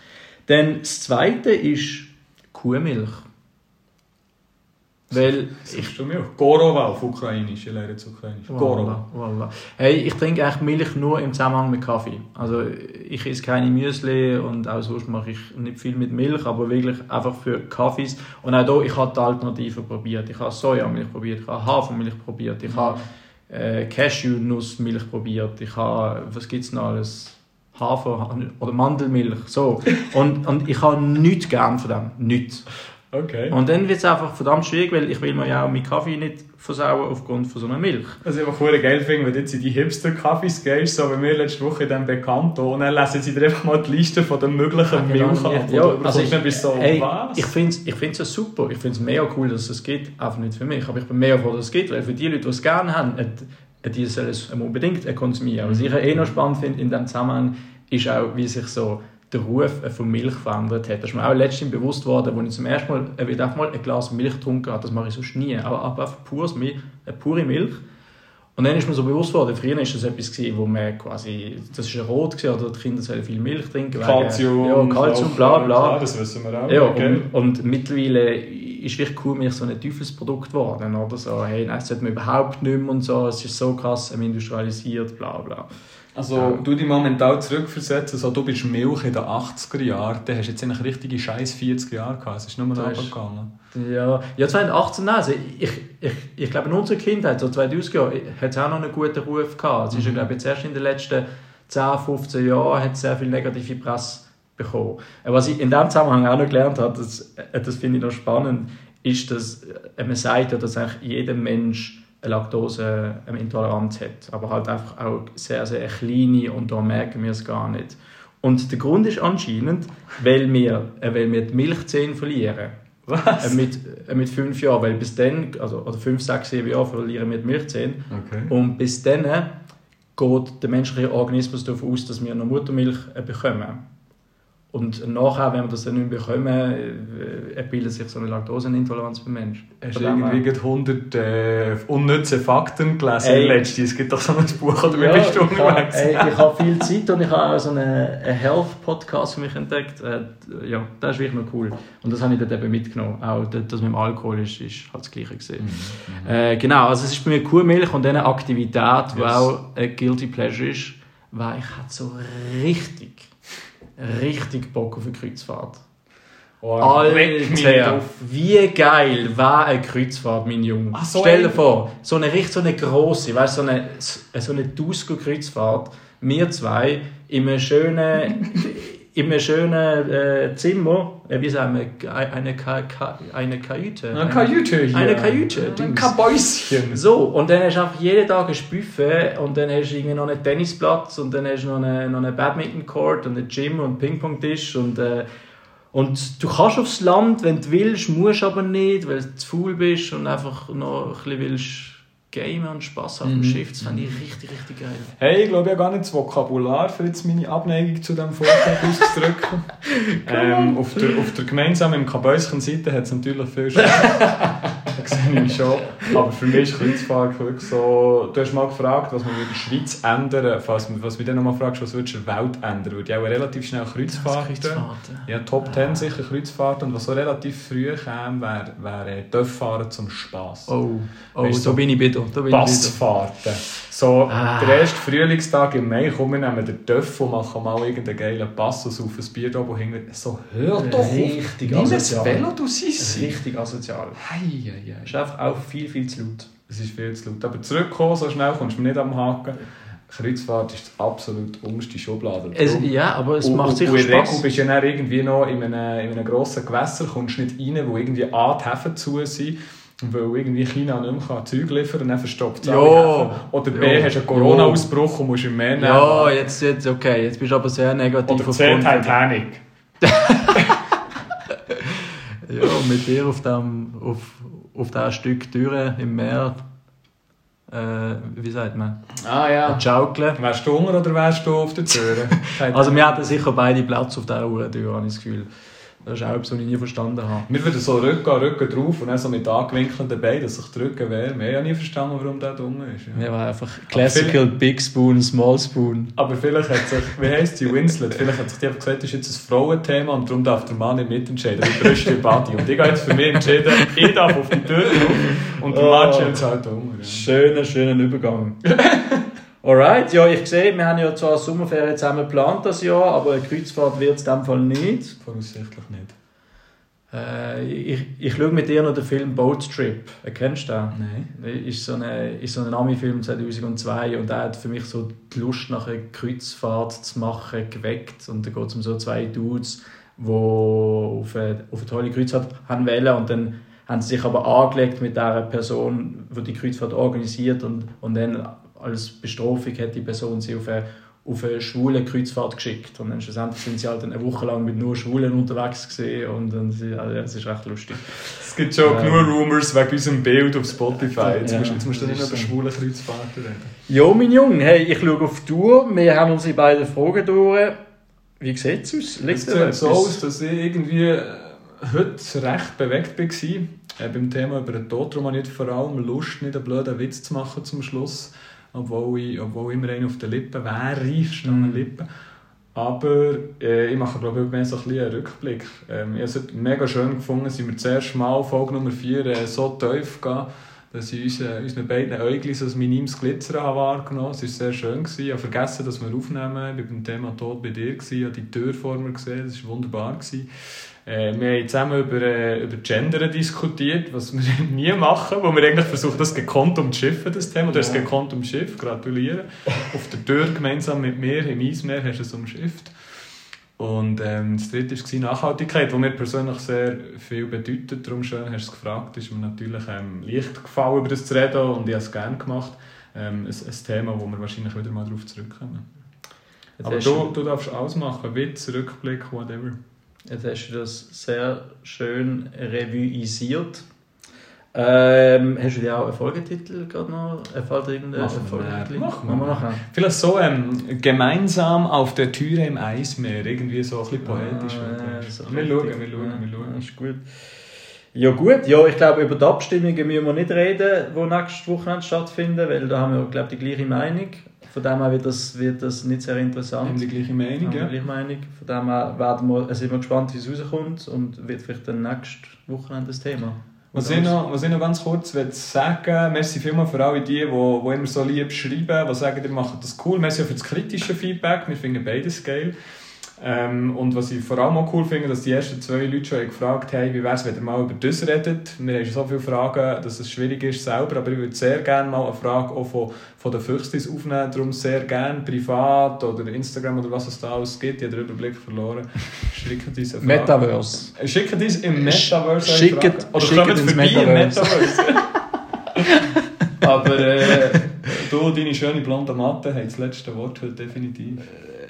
Dann das zweite ist Kuhmilch. Weil ich du mir Gorova auf Ukrainisch, ich lerne jetzt Ukrainisch. Gorova. Voilà, voilà. Hey, ich trinke eigentlich Milch nur im Zusammenhang mit Kaffee. Also ich esse keine Müsli und auch sonst mache ich nicht viel mit Milch, aber wirklich einfach für Kaffees. Und auch hier, ich habe die Alternativen probiert. Ich habe Sojamilch probiert, ich habe Hafermilch probiert, ich habe äh, Cashew-Nussmilch probiert, ich habe, was gibt es noch alles? Hafer oder Mandelmilch, so. Und, und ich habe nichts gern von dem, nichts. Okay. Und dann wird es einfach verdammt schwierig, weil ich will mir ja auch meinen Kaffee nicht versauen aufgrund von so einer Milch. Was ich einfach geil finde, wenn du jetzt in die Hipster-Kaffees gehst, so wie wir letzte Woche in diesem Bekannto, und dann lesen sie dir einfach mal die Liste von den möglichen Milch ab. Ja, also ich, bist so, ey, was? ich finde es ich find's ja super. Ich finde es mega cool, dass es gibt. Einfach nicht für mich. Aber ich bin mega froh, dass es gibt. Weil für die Leute, die es gerne haben, äh, äh, die sollen es unbedingt äh, konsumieren. Was ich eh noch spannend finde in diesem Zusammenhang, ist auch, wie sich so der Ruf äh, von Milch verändert hat. Das ist mir auch letztens bewusst worden, als ich zum ersten Mal äh, wieder mal ein Glas Milch getrunken habe. Das mache ich sonst nie. Aber, einfach pures Milch, äh, pure Milch. Und dann ist mir so bewusst geworden, früher war das etwas, gewesen, wo man quasi, das war rot, gewesen, oder die Kinder sollen viel Milch trinken. wegen- Calcium, Ja, Calcium, bla bla. Klar, das wissen wir auch. Ja, okay. und, und mittlerweile ist wirklich Kuhmilch so ein Teufelsprodukt geworden. Oder so, hey, nein, das sollte man überhaupt nicht mehr und so, es ist so krass industrialisiert, bla bla. Also, du dich momentan zurückversetzen, so, du bist Milch in den 80er Jahren, dann hast du jetzt eigentlich richtige scheiß 40 Jahre gehabt. Es ist nur noch runtergegangen. Ja, ja 2018, nein, also ich, ich, ich glaube in unserer Kindheit, so 2000 Jahre, hat es auch noch einen guten Ruf gehabt. Es ist ja, Mhm. glaube jetzt erst in den letzten 10, 15 Jahren hat es sehr viel negative Presse bekommen. Äh, Was ich in diesem Zusammenhang auch noch gelernt habe, das, äh, das finde ich noch spannend, ist, dass äh, man sagt ja, dass eigentlich jeder Mensch eine Laktoseintoleranz hat, aber halt einfach auch sehr, sehr kleine und da merken wir es gar nicht. Und der Grund ist anscheinend, weil wir, äh, weil wir die Milchzähne verlieren. Was? Äh, mit, äh, mit fünf Jahren, weil bis dann, also oder fünf, sechs, sieben Jahre verlieren wir die Milchzähne. Okay. Und bis dann äh, geht der menschliche Organismus davon aus, dass wir noch Muttermilch äh, bekommen. Und nachher, wenn wir das dann nicht bekommen, äh, bildet sich so eine Laktoseintoleranz beim Menschen. Hast du irgendwie gerade 100 äh, unnütze Fakten gelesen Ey. letztens? Es gibt doch so ein Buch, oder wie Ja, bist du ich habe unterwegs? ey, ich habe viel Zeit und ich habe auch so einen einen Health-Podcast für mich entdeckt. Äh, ja, das ist wirklich noch cool. Und das habe ich dort eben mitgenommen. Auch das das mit dem Alkohol ist, ist halt das Gleiche gesehen. Äh, genau, also es ist bei mir Kuhmilch und eine Aktivität, die Yes. auch ein Guilty Pleasure ist, weil ich hatte so richtig, richtig Bock auf eine Kreuzfahrt. Oh, Alter, wie geil war eine Kreuzfahrt, mein Junge. So Stell dir vor, so eine richtig so eine grosse, weißt, so eine, so eine Tusko-Kreuzfahrt, wir zwei in einem schönen, in einem schönen äh, Zimmer, äh, wie sagen wir, eine, Ka Ka eine Kajüte. Eine Kajüte hier. Eine Kajüte, Ein. Kabäuschen. So, und dann hast du einfach jeden Tag ein Buffet und dann hast du irgendwie noch einen Tennisplatz und dann hast du noch einen, noch einen Badminton-Court und ein Gym und einen Ping-Pong-Tisch und, äh, und du kannst aufs Land, wenn du willst, musst aber nicht, weil du zu faul bist und einfach noch ein bisschen willst gamen und Spass auf dem Mhm. Schiff. Das fand ich richtig, richtig geil. Hey, ich glaube, ich habe gar nicht das Vokabular, für jetzt meine Abneigung zu diesem Vorschlag auszudrücken. ähm, auf, der, auf der gemeinsamen im Kabäuschen-Seite hat es natürlich viel Schönes. da sehen wahrscheinlich schon. Aber für mich ist Kreuzfahrt wirklich so... Du hast mal gefragt, was man in der Schweiz ändern falls Was mich dann nochmal fragst, was würdest du in der Welt ändern? Würde ich auch relativ schnell Kreuzfahrten. Kreuzfahrten. Ja, Top 10 sicher Kreuzfahrten. Und was so relativ früh kam, wäre wär Dörffahren zum Spass. Oh, oh Weißt da so bin ich bitte. Da bin ich. Passfahrten. So, Ah. der erste Frühlingstag im Mai, kommen wir nehmen den Töff und machen mal irgendeinen geilen Passus auf ein Bier oben hinten. So, hör doch auf. Richtig Nimm ein asozial. Velo, du Sissi. Richtig asozial. Hei, hei, hei. Ist einfach auch viel, viel zu laut. Es ist viel zu laut. Aber zurückkommen, so schnell kommst du nicht am Haken. Kreuzfahrt ist die absolut unterste Schublade. Es, ja, aber es und, macht und sicher in der Regel Spaß. bist du ja dann irgendwie noch in einem, in einem grossen Gewässer, kommst nicht rein, wo irgendwie A, die Häfen zu sind, weil irgendwie China nicht mehr Zeug liefern kann und dann verstopft es Ja. Oder B, Ja. hast du einen Corona-Ausbruch und musst im Meer Ja, jetzt, jetzt okay. Jetzt bist du aber sehr negativ Oder C, Titanic. Ja, und mit dir auf dem, auf, auf dem Stück Türe im Meer, äh, wie sagt man, Ah ja. schaukeln. Wärst du Hunger oder wärst du auf der Tür? Also wir hatten sicher beide Platz auf dieser Uhrentür, habe ich das Gefühl. Das ist auch etwas, was ich nie verstanden habe. wir würden so Rücken an Rücken drauf und dann so mit angewinkelten Beinen, dass sich die Rücken wärmen. Ich habe nie verstanden, warum der dumm ist. Ja. Wir waren einfach Classical Big Spoon, Small Spoon. Aber vielleicht hat sich, wie heisst sie, Winslet, vielleicht hat sich die einfach gesagt, das ist jetzt ein Frauenthema und darum darf der Mann nicht mitentscheiden, wie Brüste Body. Und ich habe jetzt für mich entschieden, ich darf auf die Tür drauf und der Mann Oh. chillt halt um. Ja. Schöner, schöner Übergang. Alright, ja, ich sehe, wir haben ja zwar Sommerferien zusammen geplant das Jahr, aber eine Kreuzfahrt wird es in dem Fall nicht. Voraussichtlich nicht. Äh, ich, ich schaue mit dir noch den Film Boat Trip. Kennst du den? Nein. Ist so eine, ist so ein Ami-Film 2002 und der hat für mich so die Lust nach einer Kreuzfahrt zu machen geweckt. Und da geht es um so zwei Dudes, die auf eine, auf eine tolle Kreuzfahrt haben wollen und dann haben sie sich aber angelegt mit der Person, die die Kreuzfahrt organisiert und, und dann als Bestrafung hat die Person sie auf eine, auf eine schwule Kreuzfahrt geschickt. Und dann schlussendlich sind sie halt eine Woche lang mit nur Schwulen unterwegs gewesen und dann, sie- also, es ist recht lustig. Es gibt schon genug Rumors wegen unserem Bild auf Spotify. Jetzt Ja, musst, jetzt musst du nicht das über schwule Kreuzfahrten reden. Jo, mein Junge, hey, ich schaue auf die Tour. Wir haben unsere beiden Fragen durch. Wie sieht es aus? Liegt Es sieht so aus, dass ich irgendwie äh, heute recht bewegt war. Äh, beim Thema über den Tod darum habe ich vor allem Lust, nicht einen blöden Witz zu machen zum Schluss. Obwohl, ich, obwohl immer einer auf den Lippen wäre, standen Mhm. Lippen. Aber äh, ich mache glaube ich mehr so ein bisschen einen Rückblick. Ähm, ich habe es mega schön gefunden, sind wir zuerst mal Folge Nummer 4 äh, so tief gegangen, dass ich unseren, unseren beiden Äuglein so ein minimes Glitzern habe wahrgenommen habe. Es war sehr schön. Gewesen. Ich habe vergessen, dass wir aufnehmen. Ich war beim Thema Tod bei dir. Gewesen. Ich habe die Tür vor mir gesehen. Das war wunderbar. Gewesen. Äh, wir haben zusammen über, äh, über Gender diskutiert, was wir nie machen, wo wir eigentlich versuchen, das gekonnt umzuschiffen, das Thema. Du hast es Ja. gekonnt umschifft, gratuliere. Auf der Tür gemeinsam mit mir im Eismeer hast du es umschifft. Und ähm, das dritte war Nachhaltigkeit, die mir persönlich sehr viel bedeutet. Darum schön hast du es gefragt. ist mir natürlich ähm, leicht gefallen, über das zu reden und ich habe es gerne gemacht. Ähm, ein, ein Thema, wo wir wahrscheinlich wieder mal darauf zurückkommen. Jetzt Aber du, du darfst alles machen, Witz, Rückblick, whatever. Jetzt hast du das sehr schön revuisiert. Ähm, hast du dir auch einen Folgetitel gerade noch? Äh, Fällt dir irgendein wir Folgetitel? Machen wir wir nachher. Vielleicht so ähm, gemeinsam auf der Türe im Eismeer, irgendwie so ein bisschen poetisch. Ah, so wir schauen, wir schauen, wir Ja, schauen. ist gut. Ja gut, ja, ich glaube über die Abstimmungen müssen wir nicht reden, die nächste Woche stattfinden, weil da haben wir glaube ich die gleiche Meinung. Von dem her wird das, wird das nicht sehr Wir haben interessant. die gleiche Meinung, ja. die gleiche Meinung. Von dem her werden wir, äh, sind wir gespannt, wie es rauskommt und wird vielleicht dann nächste Woche das Thema. Was ich, noch, was ich noch ganz kurz sagen merci vielmals für alle die, die, die immer so lieb schreiben, die sagen, ihr macht das cool. Merci auch für das kritische Feedback, wir finden beides geil. Ähm, und was ich vor allem auch cool finde, dass die ersten zwei Leute schon gefragt haben, wie wäre es, wenn ihr mal über das redet. Wir haben schon so viele Fragen, dass es schwierig ist selber, aber ich würde sehr gerne mal eine Frage auch von, von den Füchstis aufnehmen, darum sehr gerne privat oder Instagram oder was es da alles gibt. Ich habe den Überblick verloren. Schickt uns eine Frage. Metaverse. Schickt uns im Metaverse eine Schickt- Frage. Oder schickt kommt vorbei im Metaverse. Metaverse. Aber äh, du, deine schöne blonde Matte, hat das letzte Wort heute definitiv.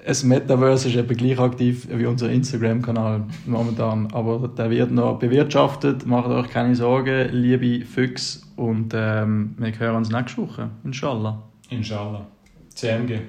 Ein Metaverse ist eben gleich aktiv wie unser Instagram-Kanal momentan. Aber der wird noch bewirtschaftet. Macht euch keine Sorgen, liebe Füchse. Und ähm, wir hören uns nächste Woche. Inshallah. Inshallah. CMG.